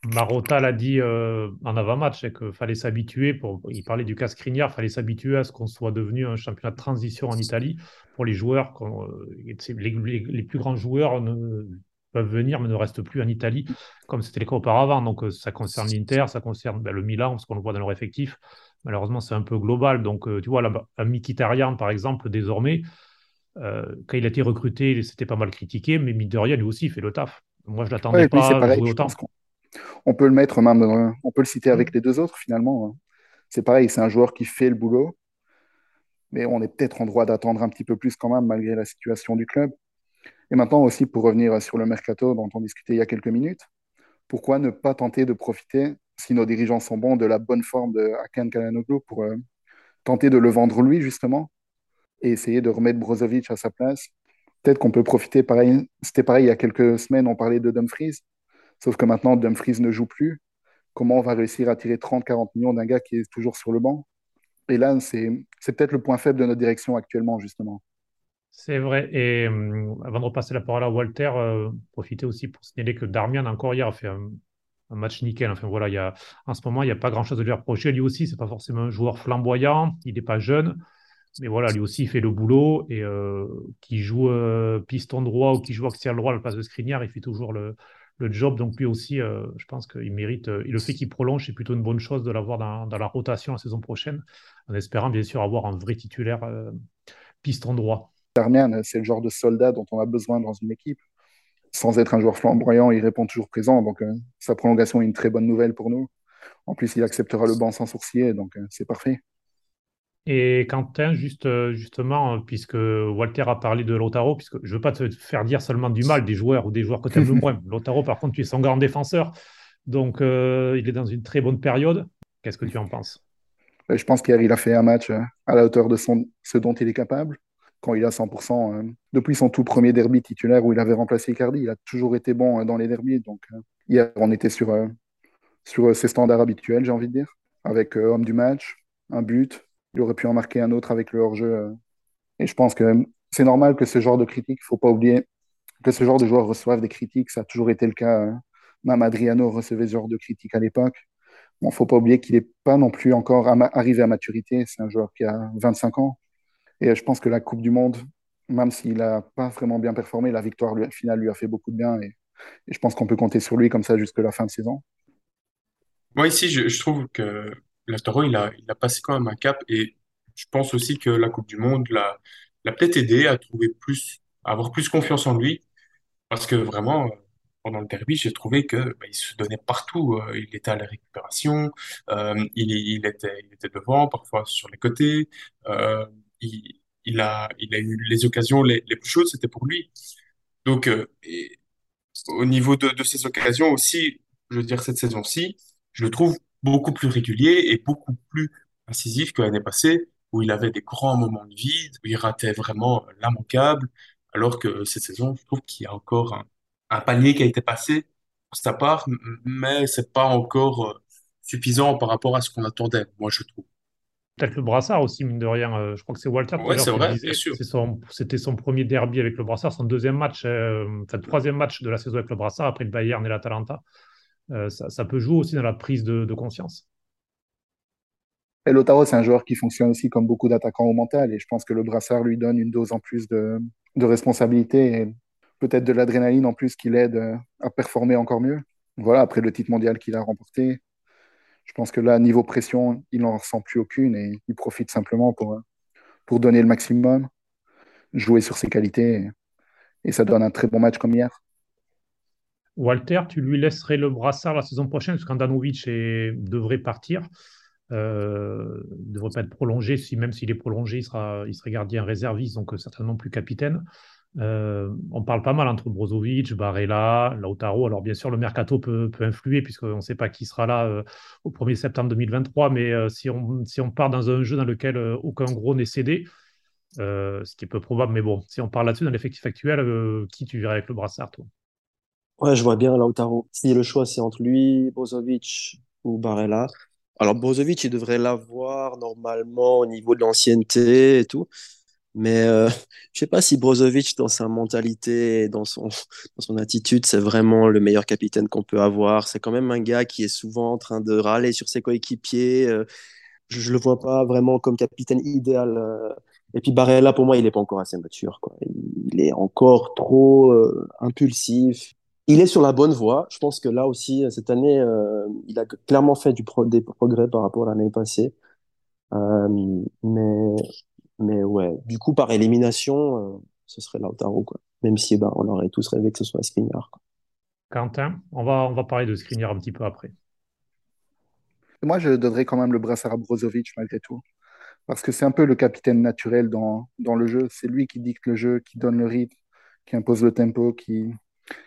Marotta l'a dit euh, en avant-match, c'est qu'il fallait s'habituer, pour, il parlait du cas Skriniar, il fallait s'habituer à ce qu'on soit devenu un championnat de transition en Italie pour les joueurs. Euh, les, plus grands joueurs ne, peuvent venir mais ne restent plus en Italie comme c'était le cas auparavant. Donc euh, ça concerne l'Inter, ça concerne ben, le Milan, parce qu'on le voit dans leur effectif. Malheureusement, c'est un peu global. Donc tu vois, là, un Mkhitaryan, par exemple, désormais, quand il a été recruté, c'était pas mal critiqué, mais Midoriya, lui aussi, il fait le taf. Moi, je l'attendais pas pareil, jouer autant. On peut le mettre même, on peut le citer avec mm. les deux autres finalement. Hein. C'est pareil, c'est un joueur qui fait le boulot, mais on est peut-être en droit d'attendre un petit peu plus quand même malgré la situation du club. Et maintenant aussi pour revenir sur le mercato dont on discutait il y a quelques minutes, pourquoi ne pas tenter de profiter, si nos dirigeants sont bons, de la bonne forme de Akan Kalanoglu pour euh, tenter de le vendre lui justement et essayer de remettre Brozovic à sa place? Peut-être qu'on peut profiter, pareil, c'était pareil il y a quelques semaines, on parlait de Dumfries. Sauf que maintenant, Dumfries ne joue plus. Comment on va réussir à tirer 30-40 millions d'un gars qui est toujours sur le banc? Et là, c'est peut-être le point faible de notre direction actuellement, justement. C'est vrai. Et hum, avant de repasser la parole à Walter, euh, profitez aussi pour signaler que Darmian, encore hier, a fait un, match nickel. Enfin, voilà, il y a, en ce moment, il n'y a pas grand-chose à lui reprocher. Lui aussi, c'est pas forcément un joueur flamboyant. Il n'est pas jeune. Mais voilà, lui aussi, il fait le boulot. Et euh, qui joue euh, piston droit ou qui joue axial droit à la place de Skriniar, il fait toujours le, le job. Donc lui aussi, euh, je pense qu'il mérite. Euh, le fait qu'il prolonge, c'est plutôt une bonne chose de l'avoir dans, la rotation la saison prochaine, en espérant bien sûr avoir un vrai titulaire euh, piston droit. C'est le genre de soldat dont on a besoin dans une équipe. Sans être un joueur flamboyant, il répond toujours présent. Donc sa prolongation est une très bonne nouvelle pour nous. En plus, il acceptera le banc sans sourciller, donc c'est parfait. Et Quentin, juste, euh, justement, euh, puisque Walter a parlé de Lotaro, puisque je ne veux pas te faire dire seulement du mal des joueurs ou des joueurs que tu aimes le moins. Lotaro, par contre, tu es son grand défenseur. Donc, euh, il est dans une très bonne période. Qu'est-ce que tu en penses? Je pense qu'il a fait un match à la hauteur de son, ce dont il est capable. Quand il a 100%, depuis son tout premier derby titulaire où il avait remplacé Icardi, il a toujours été bon dans les derbys. Donc, hier, on était sur, sur ses standards habituels, j'ai envie de dire, avec homme du match, un but, il aurait pu en marquer un autre avec le hors-jeu. Euh. Et je pense que c'est normal que ce genre de critiques, il ne faut pas oublier que ce genre de joueurs reçoivent des critiques. Ça a toujours été le cas. Hein. Même Adriano recevait ce genre de critiques à l'époque. Il ne faut pas oublier qu'il n'est pas non plus encore arrivé à maturité. C'est un joueur qui a 25 ans. Et je pense que la Coupe du Monde, même s'il n'a pas vraiment bien performé, la victoire finale lui a fait beaucoup de bien. Et, je pense qu'on peut compter sur lui comme ça jusqu'à la fin de saison. Moi, ici, je trouve que Lautaro, il a, il a passé quand même un cap et je pense aussi que la Coupe du Monde l'a, l'a peut-être aidé à trouver plus, à avoir plus confiance en lui parce que vraiment, pendant le derby, j'ai trouvé que bah, il se donnait partout. Euh, il était à la récupération, euh, il, il était, il était devant, parfois sur les côtés. Euh, il, il a, il a eu les occasions les, plus chaudes, c'était pour lui. Donc, au niveau de, de ces occasions aussi, je veux dire, cette saison-ci, je le trouve beaucoup plus régulier et beaucoup plus incisif que l'année passée, où il avait des grands moments de vide, où il ratait vraiment l'immanquable, alors que cette saison, je trouve qu'il y a encore un, un palier qui a été passé pour sa part, mais c'est pas encore euh, suffisant par rapport à ce qu'on attendait, moi, je trouve. Peut-être le brassard aussi, mine de rien. Euh, je crois que c'est Walter Ouais, c'est vrai, bien sûr. Son, c'était son premier derby avec le brassard, son deuxième match, euh, enfin, troisième match de la saison avec le brassard après le Bayern et l'Atalanta. Euh, ça, peut jouer aussi dans la prise de, conscience. Et Lautaro, c'est un joueur qui fonctionne aussi comme beaucoup d'attaquants au mental. Et je pense que le brassard lui donne une dose en plus de, responsabilité et peut-être de l'adrénaline en plus qui l'aide euh, à performer encore mieux. Voilà, après le titre mondial qu'il a remporté, je pense que là, niveau pression, il n'en ressent plus aucune et il profite simplement pour, euh, pour donner le maximum, jouer sur ses qualités. Et ça donne un très bon match comme hier. Walter, tu lui laisserais le brassard la saison prochaine, parce qu'Andanovic devrait partir. Euh, ne devrait pas être prolongé. Même s'il est prolongé, il sera, serait gardien réserviste, donc euh, certainement plus capitaine. Euh, on parle pas mal entre Brozovic, Barella, Lautaro. Alors, bien sûr, le mercato peut, influer, puisqu'on ne sait pas qui sera là euh, au 1er septembre 2023. Mais si, on, part dans un jeu dans lequel aucun gros n'est cédé, ce qui est peu probable, mais bon, si on parle là-dessus, dans l'effectif actuel, qui tu verrais avec le brassard, toi? Ouais, je vois bien Lautaro. Si le choix c'est entre lui, Brozovic ou Barella. Alors Brozovic, il devrait l'avoir normalement au niveau de l'ancienneté et tout. Mais euh, je sais pas si Brozovic, dans sa mentalité et dans son, dans son attitude, c'est vraiment le meilleur capitaine qu'on peut avoir. C'est quand même un gars qui est souvent en train de râler sur ses coéquipiers. Euh, je, je le vois pas vraiment comme capitaine idéal. euh. Et puis Barella, pour moi, il est pas encore assez mature, quoi. Il est encore trop euh, impulsif. Il est sur la bonne voie. Je pense que là aussi, cette année, euh, il a clairement fait du pro- des progrès par rapport à l'année passée. Euh, mais, mais ouais, du coup, par élimination, euh, ce serait Lautaro, quoi. Même si, ben, on aurait tous rêvé que ce soit Skriniar, quoi. Quentin, on va, on va parler de Skriniar un petit peu après. Moi, je donnerais quand même le brassard à Brozovic malgré tout. Parce que c'est un peu le capitaine naturel dans, dans le jeu. C'est lui qui dicte le jeu, qui donne le rythme, qui impose le tempo, qui,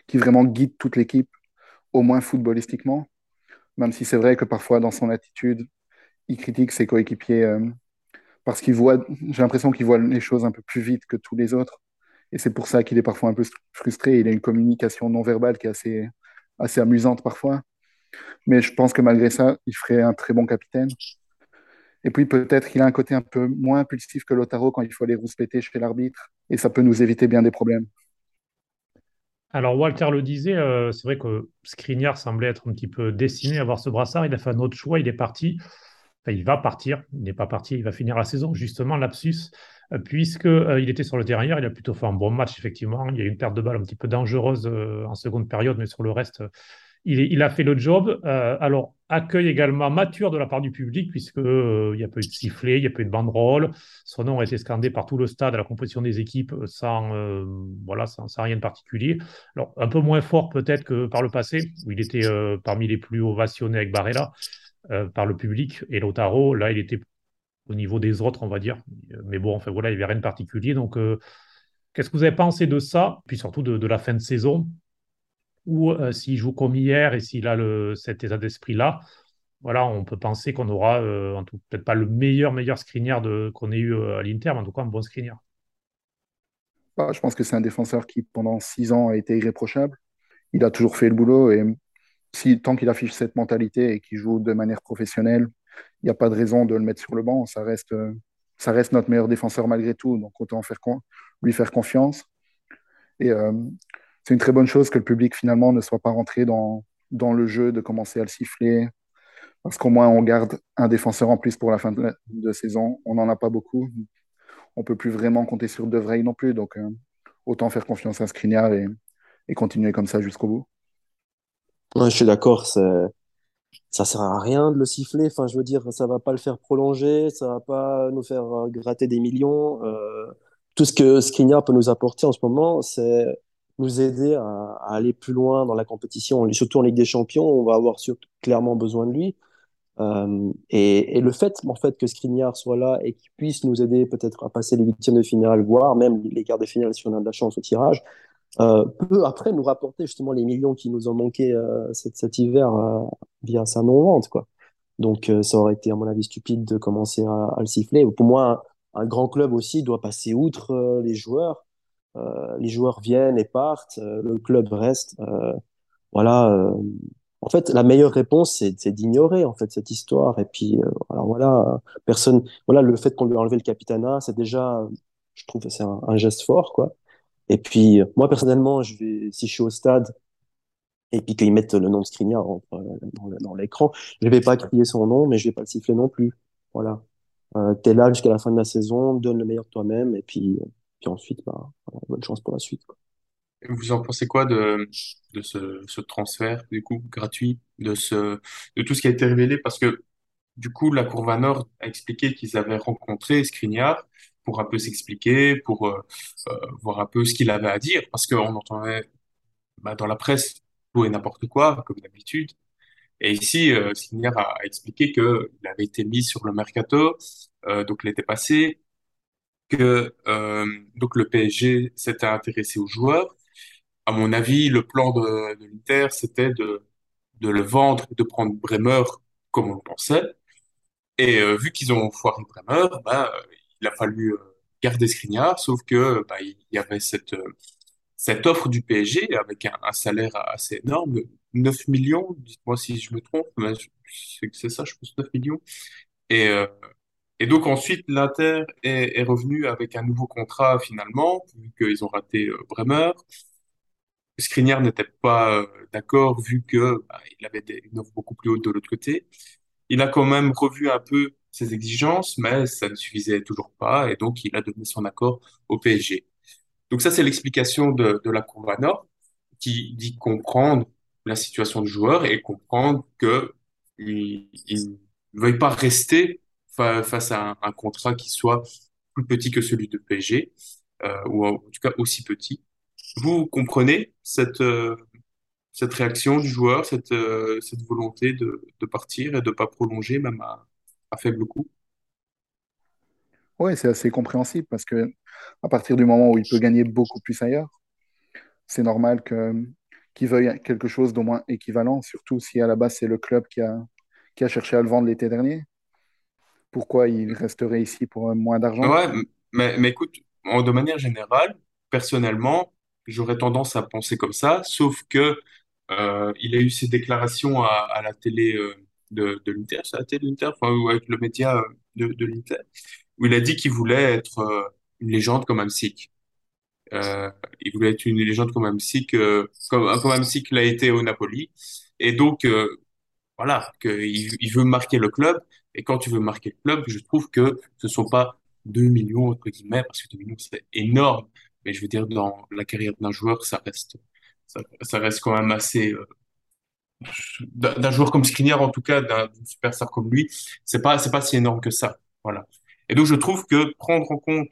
qui vraiment guide toute l'équipe, au moins footballistiquement. Même si c'est vrai que parfois, dans son attitude, il critique ses coéquipiers euh, parce qu'il voit, j'ai l'impression qu'il voit les choses un peu plus vite que tous les autres. Et c'est pour ça qu'il est parfois un peu frustré. Il a une communication non verbale qui est assez, assez amusante parfois. Mais je pense que malgré ça, il ferait un très bon capitaine. Et puis peut-être qu'il a un côté un peu moins impulsif que Lautaro quand il faut aller rouspéter chez l'arbitre. Et ça peut nous éviter bien des problèmes. Alors, Walter le disait, euh, c'est vrai que Skriniar semblait être un petit peu destiné à avoir ce brassard. Il a fait un autre choix, il est parti. Il va partir, il n'est pas parti, il va finir la saison, justement, lapsus, euh, euh, était sur le terrain il a plutôt fait un bon match, effectivement. Il y a eu une perte de balle un petit peu dangereuse euh, en seconde période, mais sur le reste, il, a fait le job. Euh, alors, accueil également mature de la part du public, puisque euh, il n'y a pas eu de sifflet, il n'y a pas eu de banderole. Son nom a été scandé par tout le stade à la composition des équipes euh, sans, euh, sans, rien de particulier. Alors, un peu moins fort peut-être que par le passé, où il était parmi les plus ovationnés avec Barella par le public. Et Lautaro, là, il était au niveau des autres, on va dire. Mais bon, enfin voilà, il n'y avait rien de particulier. Donc, qu'est-ce que vous avez pensé de ça Puis surtout de la fin de saison, où euh, s'il joue comme hier et s'il a le, cet état d'esprit-là, voilà, on peut penser qu'on aura, euh, peut-être pas le meilleur, meilleur de, qu'on ait eu euh, à l'Inter, mais en tout cas un bon Skriniar. Bah, je pense que c'est un défenseur qui, pendant six ans, a été irréprochable. Il a toujours fait le boulot et si, tant qu'il affiche cette mentalité et qu'il joue de manière professionnelle, il n'y a pas de raison de le mettre sur le banc. Ça reste, euh, ça reste notre meilleur défenseur malgré tout, donc autant faire lui faire confiance. Et c'est une très bonne chose que le public finalement ne soit pas rentré dans, dans le jeu, de commencer à le siffler, parce qu'au moins on garde un défenseur en plus pour la fin de, la- saison. On n'en a pas beaucoup. On peut plus vraiment compter sur De non plus, donc euh, autant faire confiance à Skriniar et, continuer comme ça jusqu'au bout. Ouais, je suis d'accord, ça sert à rien de le siffler. Enfin, je veux dire, ça va pas le faire prolonger, ça va pas nous faire euh, gratter des millions. Euh, tout ce que Skriniar peut nous apporter en ce moment, c'est nous aider à, aller plus loin dans la compétition, surtout en Ligue des Champions. On va avoir clairement besoin de lui. Euh, et, le fait, en fait, que Skriniar soit là et qu'il puisse nous aider peut-être à passer les huitièmes de finale, voire même les quarts de finale si on a de la chance au tirage, euh, peut après nous rapporter justement les millions qui nous ont manqué euh, cet, hiver via sa non-vente, quoi. Donc, ça aurait été, à mon avis, stupide de commencer à, le siffler. Pour moi, un, grand club aussi doit passer outre les joueurs. Les joueurs viennent et partent, le club reste. voilà en fait, la meilleure réponse, c'est d'ignorer en fait cette histoire. Et puis, euh, alors voilà, personne, voilà, le fait qu'on lui a enlevé le capitana, c'est déjà, je trouve, c'est un, geste fort, quoi. Et puis, moi personnellement, je vais, si je suis au stade et puis qu'ils mettent le nom de Skriniar dans, l'écran, je vais pas crier son nom, mais je vais pas le siffler non plus. Voilà. Euh, T'es là jusqu'à la fin de la saison, donne le meilleur de toi-même, et puis, puis ensuite, bah, bonne chance pour la suite. Vous en pensez quoi de, ce, transfert, du coup, gratuit, de tout ce qui a été révélé? Parce que, du coup, la Cour Nord a expliqué qu'ils avaient rencontré Skriniar pour un peu s'expliquer, pour euh, euh, voir un peu ce qu'il avait à dire, parce qu'on entendait bah, dans la presse tout et n'importe quoi, comme d'habitude. Et ici, euh, a, expliqué qu'il avait été mis sur le mercato, euh, donc était passé, que euh, donc le PSG s'était intéressé aux joueurs à mon avis, le plan de, de l'Inter, c'était de, de le vendre, de prendre Bremer comme on le pensait. Et euh, vu qu'ils ont foiré Bremer, bah, il a fallu euh, garder Skriniar, sauf que bah, il y avait cette, cette offre du PSG avec un, salaire assez énorme, 9 millions, dites-moi si je me trompe, mais c'est ça, je pense 9 millions. Et, et donc ensuite, l'Inter est, revenu avec un nouveau contrat finalement, vu qu'ils ont raté euh, Bremer. Skriniar n'était pas euh, d'accord vu que bah, il avait une offre beaucoup plus haute de l'autre côté. Il a quand même revu un peu ses exigences, mais ça ne suffisait toujours pas et donc il a donné son accord au PSG. Donc ça, c'est l'explication de, de la Cour Nord qui dit comprendre la situation du joueur et comprendre que il, il ne veuille pas rester fa face à un, un, contrat qui soit plus petit que celui de PSG euh, ou en tout cas aussi petit vous comprenez cette, euh, cette réaction du joueur, cette, euh, cette volonté de, de partir et de ne pas prolonger, même à, à faible coût? Oui, c'est assez compréhensible parce que à partir du moment où il peut gagner beaucoup plus ailleurs, c'est normal que qu'il veuille quelque chose d'au moins équivalent, surtout si à la base c'est le club qui a, qui a cherché à le vendre l'été dernier. Pourquoi il resterait ici pour moins d'argent? Ouais, mais, mais écoute, de manière générale, personnellement, j'aurais tendance à penser comme ça, sauf que euh, il a eu ses déclarations à, la télé euh, de, l'Inter, c'est la télé l'Inter, enfin, ou avec le média euh, de, l'Inter, où il a dit qu'il voulait être une légende comme Hamsik. Il voulait être une légende comme Hamsik, comme, comme l'a été au Napoli. Et donc, voilà, que il, il veut marquer le club. Et quand tu veux marquer le club, je trouve que ce sont pas 2 millions, entre guillemets, parce que 2 millions, c'est énorme. Mais je veux dire, dans la carrière d'un joueur, ça reste, ça, reste quand même assez, euh, d'un joueur comme Skriniar, en tout cas, d'un superstar comme lui, c'est pas, pas si énorme que ça. Voilà. Et donc, je trouve que prendre en compte,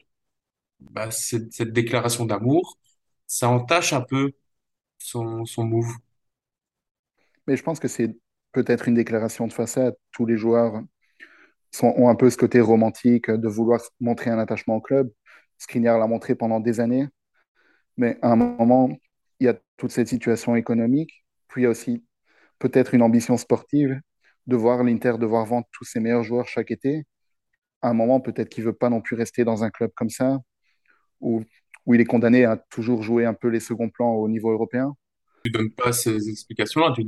bah, cette, cette déclaration d'amour, ça entache un peu son, son move. Mais je pense que c'est peut-être une déclaration de façade. Tous les joueurs ont un peu ce côté romantique de vouloir montrer un attachement au club. Skriniar l'a montré pendant des années, mais à un moment, il y a toute cette situation économique, puis il y a aussi peut-être une ambition sportive de voir l'Inter devoir vendre tous ses meilleurs joueurs chaque été. À un moment, peut-être qu'il veut pas non plus rester dans un club comme ça, où, où il est condamné à toujours jouer un peu les seconds plans au niveau européen. Tu donnes pas ces explications-là, tu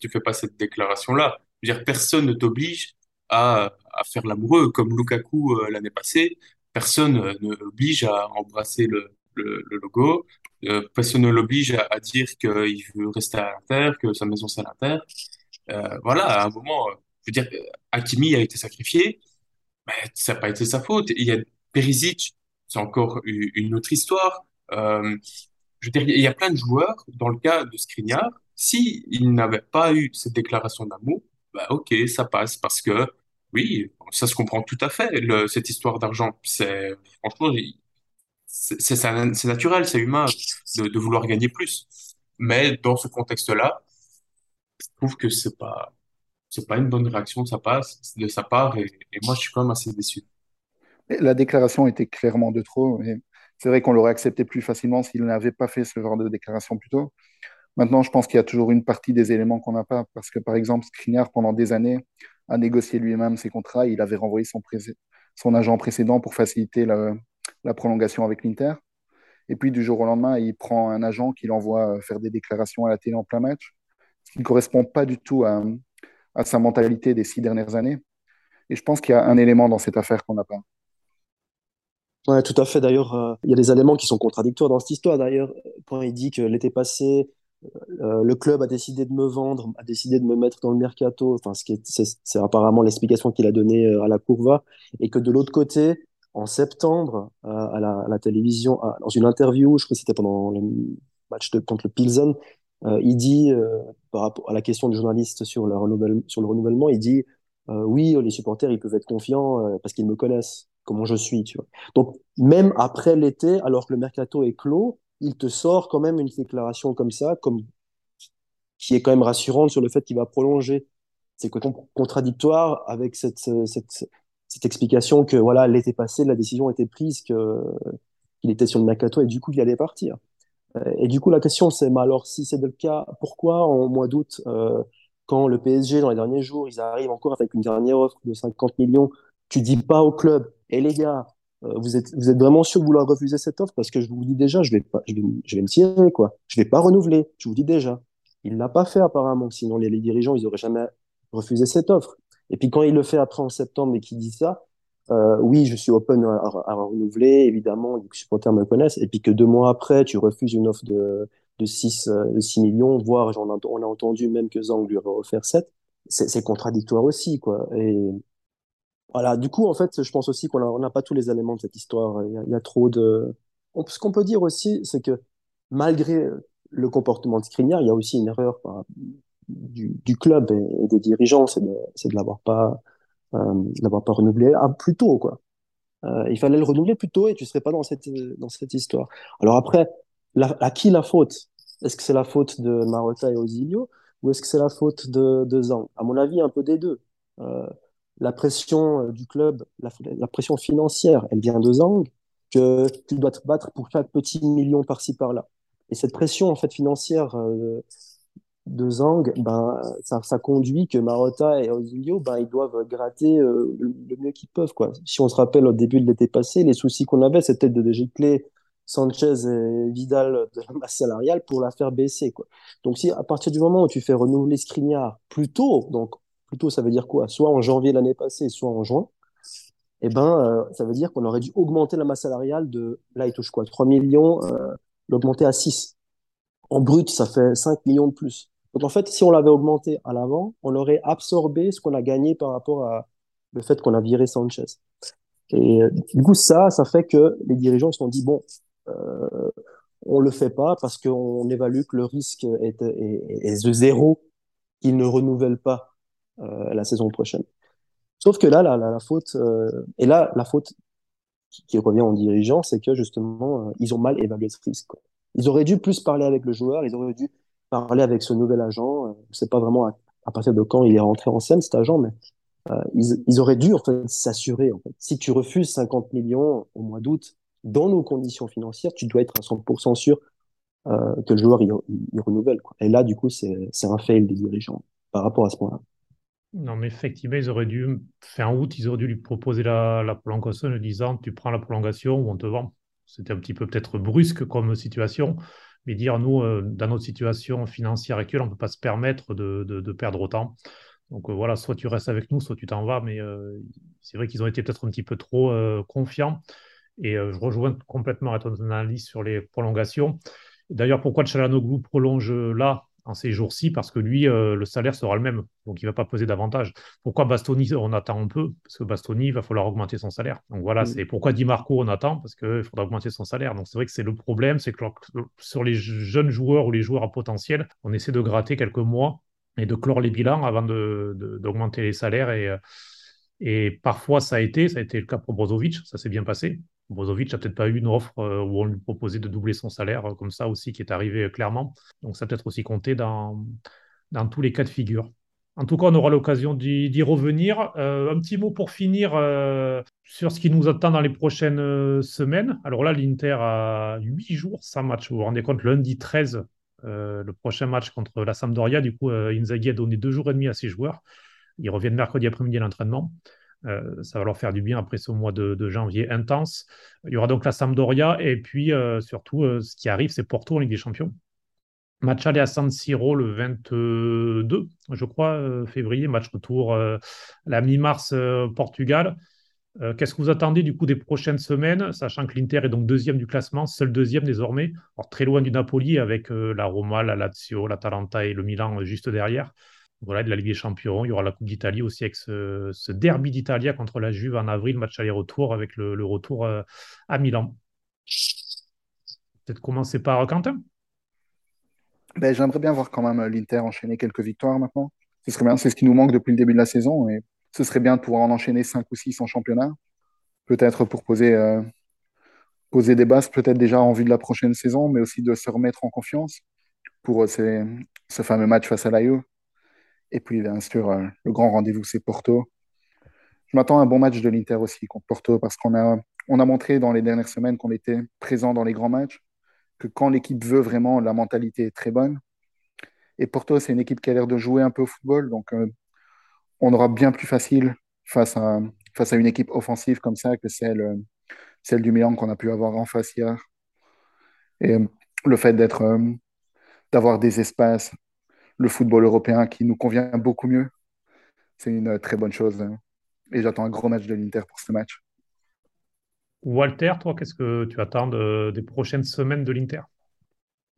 tu fais pas cette déclaration-là. Personne ne t'oblige à, faire l'amoureux, comme Lukaku euh, l'année passée. Personne euh, ne l'oblige à embrasser le, logo. Euh, personne ne l'oblige à, dire qu'il veut rester à l'Inter, que sa maison c'est à l'Inter. Voilà, à un moment, je veux dire, Hakimi a été sacrifié, mais ça n'a pas été sa faute. Il y a Perisic, c'est encore une autre histoire. Je veux dire, il y a plein de joueurs, dans le cas de Skriniar, si il n'avait pas eu cette déclaration d'amour, bah ok, ça passe parce que oui, ça se comprend tout à fait. Cette histoire d'argent, c'est franchement, c'est naturel, c'est humain de, vouloir gagner plus. Mais dans ce contexte-là, je trouve que c'est pas c'est pas une bonne réaction de sa part, de sa part et, moi, je suis quand même assez déçu. La déclaration était clairement de trop. C'est vrai qu'on l'aurait accepté plus facilement s'il n'avait pas fait ce genre de déclaration plus tôt. Maintenant, je pense qu'il y a toujours une partie des éléments qu'on n'a pas, parce que par exemple, Skriniar, pendant des années, a négocié lui-même ses contrats. Il avait renvoyé son, son agent précédent pour faciliter la, prolongation avec l'Inter. Et puis, du jour au lendemain, il prend un agent qui l'envoie faire des déclarations à la télé en plein match, ce qui ne correspond pas du tout à, à sa mentalité des six dernières années. Et je pense qu'il y a un élément dans cette affaire qu'on n'a pas. Ouais, tout à fait. D'ailleurs, euh, il y a des éléments qui sont contradictoires dans cette histoire. D'ailleurs, quand il dit que l'été passé, euh, le club a décidé de me vendre, a décidé de me mettre dans le mercato, enfin, ce qui c'est apparemment l'explication qu'il a donnée euh, à la Courva, et que de l'autre côté, en septembre, à la, à, la, télévision, dans une interview, je crois que c'était pendant le match de, contre le Pilsen, il dit, par rapport à la question du journaliste sur le renouvellement, sur le renouvellement il dit, oui, les supporters, ils peuvent être confiants parce qu'ils me connaissent comment je suis, tu vois. Donc, même après l'été, alors que le mercato est clos, il te sort quand même une déclaration comme ça, comme, qui est quand même rassurante sur le fait qu'il va prolonger. C'est contradictoire avec cette, cette, cette, explication que voilà l'été passé, la décision était prise, que, qu'il était sur le mercato et du coup, il allait partir. Euh, et du coup, la question, c'est, mais alors, si c'est le cas, pourquoi en mois d'août, euh, quand le PSG, dans les derniers jours, ils arrivent encore avec une dernière offre de 50 millions, tu dis pas au club, et eh, les gars, euh, vous êtes, vous êtes vraiment sûr de vouloir refuser cette offre? Parce que je vous dis déjà, je vais pas, je vais, je vais me tirer quoi. Je vais pas renouveler. Je vous dis déjà. Il l'a pas fait apparemment. Sinon les, les, dirigeants, ils auraient jamais refusé cette offre. Et puis quand il le fait après en septembre et qu'il dit ça, euh, oui, je suis open à, à, renouveler. Évidemment, les supporters me connaissent. Et puis que deux mois après, tu refuses une offre de de 6, euh, de 6 millions, voire a, on a entendu même que Zang lui aurait offert 7. C'est contradictoire aussi, quoi. Et voilà, du coup, en fait, je pense aussi qu'on n'a pas tous les éléments de cette histoire. Il y a, trop de. Ce qu'on peut dire aussi, c'est que malgré le comportement de Skriniar, il y a aussi une erreur du, club et, des dirigeants, c'est de ne l'avoir pas, euh, l'avoir pas renouvelé ah, plus tôt, quoi. Euh, il fallait le renouveler plus tôt et tu serais pas dans cette, dans cette histoire. Alors après, à qui la faute? Est-ce que c'est la faute de Marotta et Osilio ou est-ce que c'est la faute de, de Zang À mon avis, un peu des deux. Euh, la pression euh, du club, la, pression financière, elle vient de Zang, que tu dois te battre pour chaque petit million par-ci par-là. Et cette pression en fait financière euh, de Zang, ben ça, ça, conduit que Marotta et Osilio, ben ils doivent gratter euh, le, mieux qu'ils peuvent quoi. Si on se rappelle au début de l'été passé, les soucis qu'on avait, c'était de dégicler Sanchez et Vidal de la masse salariale pour la faire baisser quoi. Donc si à partir du moment où tu fais renouveler Skriniar plus tôt, donc plutôt, ça veut dire quoi? Soit en janvier l'année passée, soit en juin. Eh ben, euh, ça veut dire qu'on aurait dû augmenter la masse salariale de, là, il touche quoi? 3 millions, euh, l'augmenter à 6. En brut, ça fait 5 millions de plus. Donc, en fait, si on l'avait augmenté à l'avant, on aurait absorbé ce qu'on a gagné par rapport à le fait qu'on a viré Sanchez. Et euh, du coup, ça, ça fait que les dirigeants se sont dit, bon, euh, on le fait pas parce qu'on évalue que le risque est, est, est de zéro, qu'ils ne renouvellent pas la saison prochaine. Sauf que là, la, faute, euh, et là, la faute qui, revient aux dirigeants, c'est que justement, euh, ils ont mal évalué ce risque. Ils auraient dû plus parler avec le joueur, ils auraient dû parler avec ce nouvel agent. Je ne sais pas vraiment à, partir de quand il est rentré en scène, cet agent, mais euh, ils, auraient dû en fait s'assurer. Si tu refuses 50 millions au mois d'août, dans nos conditions financières, tu dois être à 100% sûr euh, que le joueur il, renouvelle. Et là, du coup, c'est un fail des dirigeants par rapport à ce point-là. Non, mais effectivement, ils auraient dû, fin août, ils auraient dû lui proposer la, prolongation en lui disant tu prends la prolongation ou on te vend. C'était un petit peu peut-être brusque comme situation, mais dire nous, euh, dans notre situation financière actuelle, on ne peut pas se permettre de, de, perdre autant. Donc euh, voilà, soit tu restes avec nous, soit tu t'en vas, mais euh, c'est vrai qu'ils ont été peut-être un petit peu trop confiants. Et je rejoins complètement à ton analyse sur les prolongations. D'ailleurs, pourquoi Chalanoglu prolonge là? En ces jours-ci parce que lui, euh, le salaire sera le même, donc il ne va pas poser davantage. Pourquoi Bastoni, on attend un peu? Parce que Bastoni, il va falloir augmenter son salaire. Donc voilà, mm. c'est pourquoi Di Marco, on attend Parce qu'il faudra augmenter son salaire. Donc c'est vrai que c'est le problème, c'est que sur les jeunes joueurs ou les joueurs à potentiel, on essaie de gratter quelques mois et de clore les bilans avant d'augmenter de, les salaires. Et, euh, et parfois, ça a été, ça a été le cas pour Brozovic, ça s'est bien passé. Brozovic n'a peut-être pas eu une offre euh, où on lui proposait de doubler son salaire, euh, comme ça aussi, qui est arrivé euh, clairement. Donc ça peut-être aussi compté dans, dans tous les cas de figure. En tout cas, on aura l'occasion d'y revenir. Un petit mot pour finir sur ce qui nous attend dans les prochaines semaines. Alors là, l'Inter a huit jours sans match. Vous vous rendez compte, lundi 13, le prochain match contre la Sampdoria. Du coup, Inzaghi a donné deux jours et demi à ses joueurs. Ils reviennent mercredi après-midi à l'entraînement. Ça va leur faire du bien après ce mois de, janvier intense. Il y aura donc la Sampdoria et puis surtout, ce qui arrive, c'est Porto en Ligue des Champions. Match aller à San Siro le 22, je crois, euh, février, match retour euh, la mi-mars euh, Portugal. Qu'est-ce que vous attendez du coup des prochaines semaines, sachant que l'Inter est donc deuxième du classement, seul deuxième désormais, alors très loin du Napoli avec la Roma, la Lazio, l'Atalanta et le Milan juste derrière. Voilà, de la Ligue des Champions, il y aura la Coupe d'Italie aussi avec ce, derby d'Italie contre la Juve en avril, match aller-retour avec le, retour à Milan. Peut-être commencer par Quentin? Ben, j'aimerais bien voir quand même l'Inter enchaîner quelques victoires maintenant. Ce serait bien, c'est ce qui nous manque depuis le début de la saison et ce serait bien de pouvoir en enchaîner 5 ou 6 en championnat. Peut-être pour poser, euh, poser des bases, peut-être déjà en vue de la prochaine saison, mais aussi de se remettre en confiance pour euh, ce fameux match face à l'AIO. Et puis, bien sûr, euh, le grand rendez-vous, c'est Porto. Je m'attends à un bon match de l'Inter aussi contre Porto parce qu'on a, on a montré dans les dernières semaines qu'on était présent dans les grands matchs que quand l'équipe veut vraiment, la mentalité est très bonne. Et Porto, c'est une équipe qui a l'air de jouer un peu au football, donc euh, on aura bien plus facile face à, face à une équipe offensive comme ça que celle, euh, celle du Milan qu'on a pu avoir en face hier. Et le fait d'être, d'avoir des espaces, le football européen qui nous convient beaucoup mieux, c'est une très bonne chose. Et j'attends un gros match de l'Inter pour ce match. Walter, toi, qu'est-ce que tu attends des prochaines semaines de l'Inter?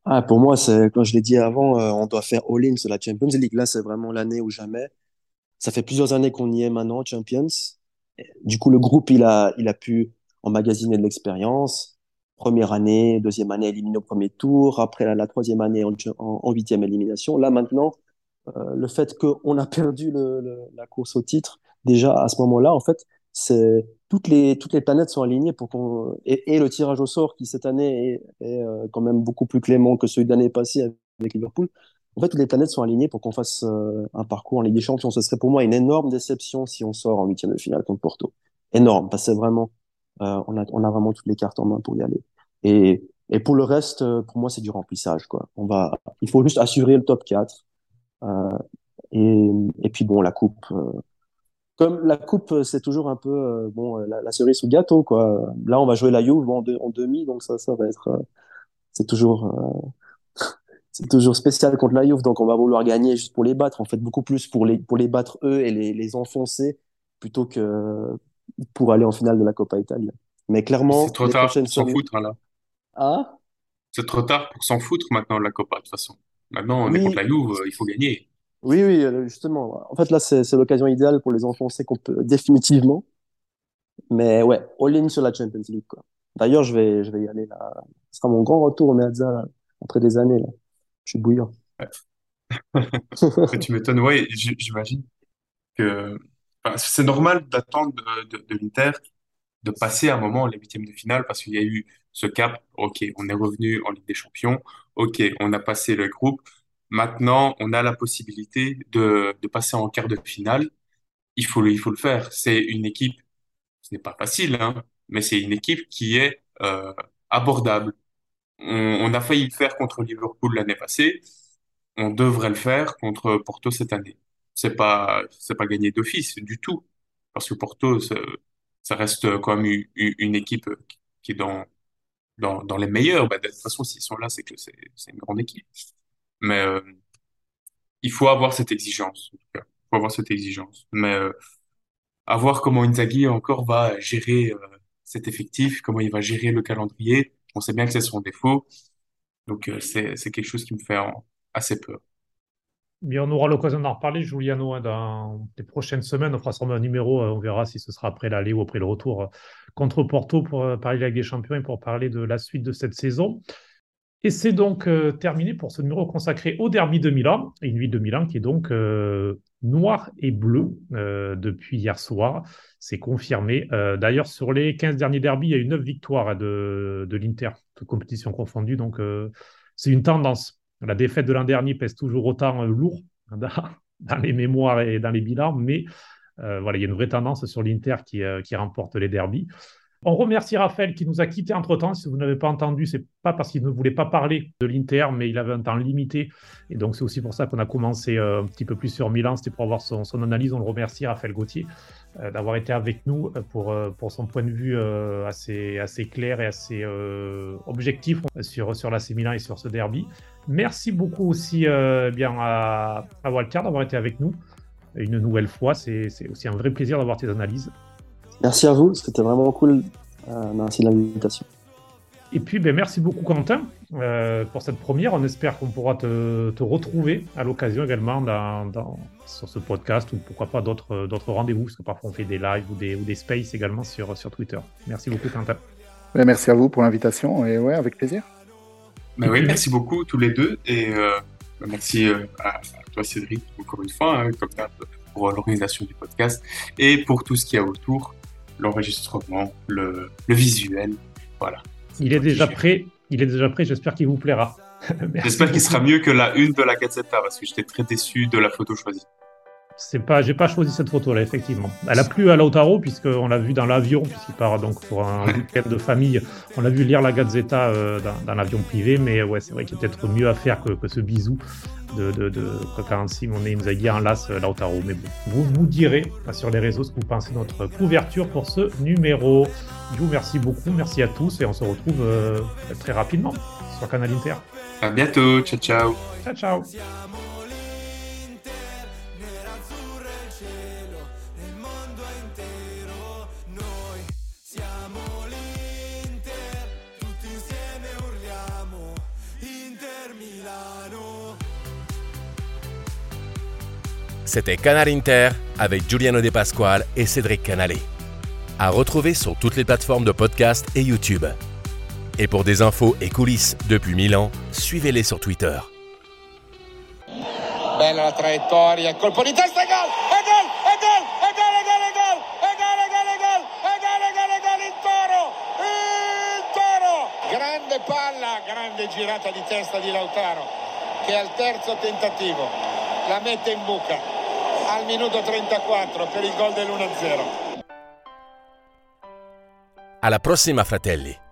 Ah, pour moi, c'est, comme je l'ai dit avant, euh, on doit faire all-in sur la Champions League. Là, c'est vraiment l'année ou jamais. Ça fait plusieurs années qu'on y est maintenant, Champions. Du coup, le groupe, il a, il a pu emmagasiner de l'expérience. Première année, deuxième année éliminé au premier tour. Après, la, troisième année en, huitième élimination. Là, maintenant, euh, le fait qu'on a perdu la course au titre, déjà à ce moment-là, en fait, c'est toutes les toutes les planètes sont alignées pour qu'on et, le tirage au sort qui cette année est, euh, quand même beaucoup plus clément que celui de l'année passée avec Liverpool. En fait, toutes les planètes sont alignées pour qu'on fasse euh, un parcours en Ligue des Champions. Ce serait pour moi une énorme déception si on sort en huitième de finale contre Porto. Énorme, parce que vraiment, on a vraiment toutes les cartes en main pour y aller. Et et pour le reste, pour moi, c'est du remplissage quoi. On va, il faut juste assurer le top 4. et et puis bon, la coupe comme la coupe, euh, c'est toujours un peu euh, bon euh, la, cerise sous le gâteau quoi. Là, on va jouer la Juve en, en demi, donc ça, ça va être c'est toujours c'est toujours spécial contre la Juve, donc on va vouloir gagner juste pour les battre. En fait, beaucoup plus pour les pour les battre eux et les, les enfoncer plutôt que pour aller en finale de la Coppa Italia. Mais clairement, c'est trop tard s'en foutre là. Ah c'est trop tard pour s'en foutre maintenant de la Coppa de toute façon. Maintenant, on est contre la Juve, il faut gagner. Oui, oui, euh, justement. En fait, là, c'est l'occasion idéale pour les enfoncer qu'on peut définitivement. Mais ouais, all-in sur la Champions League, quoi. D'ailleurs, je vais, je vais y aller là. Ce sera mon grand retour au Meazza après des années, là. Je suis bouillant. tu m'étonnes, ouais, j'imagine que c'est normal d'attendre de, de, de l'Inter de passer un moment en les huitièmes de finale parce qu'il y a eu ce cap. Ok, on est revenu en Ligue des Champions. Ok, on a passé le groupe. Maintenant, on a la possibilité de, de passer en quart de finale. Il faut il faut le faire. C'est une équipe, ce n'est pas facile, hein, mais c'est une équipe qui est euh, abordable. On, on, a failli le faire contre Liverpool l'année passée. On devrait le faire contre Porto cette année. C'est pas, c'est pas gagné d'office du tout, parce que Porto, ça, ça reste quand même une, une, équipe qui est dans, dans, les meilleurs. Bah, de toute façon, s'ils sont là, c'est que c'est, une grande équipe. Mais euh, il faut avoir cette exigence. Il faut avoir cette exigence. Mais euh, à voir comment Inzaghi encore va gérer euh, cet effectif, comment il va gérer le calendrier. On sait bien que c'est son défaut. Donc c'est c'est quelque chose qui me fait assez peur. Bien, on aura l'occasion d'en reparler, Juliano, hein, dans les prochaines semaines. On fera sûrement un numéro, on verra si ce sera après l'aller ou après le retour contre Porto pour parler de la Ligue des Champions et pour parler de la suite de cette saison. Et c'est donc euh, terminé pour ce numéro consacré au derby de Milan, une ville de Milan qui est donc euh, noire et bleue euh, depuis hier soir. C'est confirmé. D'ailleurs, sur les 15 derniers derbys, il y a eu 9 victoires de, de l'Inter, toutes compétitions confondues. Donc, c'est une tendance. La défaite de l'an dernier pèse toujours autant lourd dans les mémoires et dans les bilans, mais voilà, il y a une vraie tendance sur l'Inter qui, qui remporte les derbies. On remercie Raphaël qui nous a quittés entre-temps. Si vous n'avez pas entendu, c'est pas parce qu'il ne voulait pas parler de l'Inter, mais il avait un temps limité. Et donc, c'est aussi pour ça qu'on a commencé euh, un petit peu plus sur Milan. C'était pour avoir son, analyse. On le remercie, Raphaël Gauthier, euh, d'avoir été avec nous euh, pour, pour son point de vue assez, assez clair et assez objectif sur, sur l'AC Milan et sur ce derby. Merci beaucoup aussi bien à, à Walter d'avoir été avec nous une nouvelle fois. C'est aussi un vrai plaisir d'avoir tes analyses. Merci à vous, c'était vraiment cool. Euh, merci de l'invitation. Et puis, ben, merci beaucoup, Quentin, euh, pour cette première. On espère qu'on pourra te, retrouver à l'occasion également dans, sur ce podcast ou pourquoi pas d'autres rendez-vous, parce que parfois on fait des lives ou des, ou des spaces également sur, sur Twitter. Merci beaucoup, Quentin. Ben, merci à vous pour l'invitation et ouais, avec plaisir. Ben oui, merci beaucoup tous les deux et euh, merci à, toi, Cédric, encore une fois, hein, comme pour l'organisation du podcast et pour tout ce qu'il y a autour l'enregistrement, le, visuel. Voilà. Il est déjà prêt. Il est déjà prêt. J'espère qu'il vous plaira. J'espère qu'il sera mieux que la une de la Gazzetta parce que j'étais très déçu de la photo choisie. C'est pas, j'ai pas choisi cette photo-là, effectivement. Elle a plu à Lautaro, puisqu'on l'a vu dans l'avion, puisqu'il part donc pour un week-end de famille. On l'a vu lire la Gazzetta euh, dans, l'avion privé, mais ouais, c'est vrai qu'il y a peut-être mieux à faire que, ce bisou de, de, de on est, nous a dit en las euh, Lautaro. Mais bon, vous vous direz sur les réseaux ce que vous pensez de notre couverture pour ce numéro. Je vous remercie beaucoup, merci à tous, et on se retrouve euh, très rapidement sur Canal Inter. À bientôt, ciao ciao. Ciao ciao. C'était Canal Inter avec Giuliano De Pasquale et Cédric Canale. À retrouver sur toutes les plateformes de podcast et YouTube. Et pour des infos et coulisses depuis Milan, suivez-les sur Twitter. Bella la traiettoria, colpo di testa, gol! E gol! E gol! E gol! E gol! E gol! E gol! E gol! E gol! E gol! E gol! E gol! Il toro! Il toro! Grande palla, grande girata di testa di Lautaro, che al terzo tentativo la mette in buca al minuto 34 per il gol dell'1-0. Alla prossima fratelli!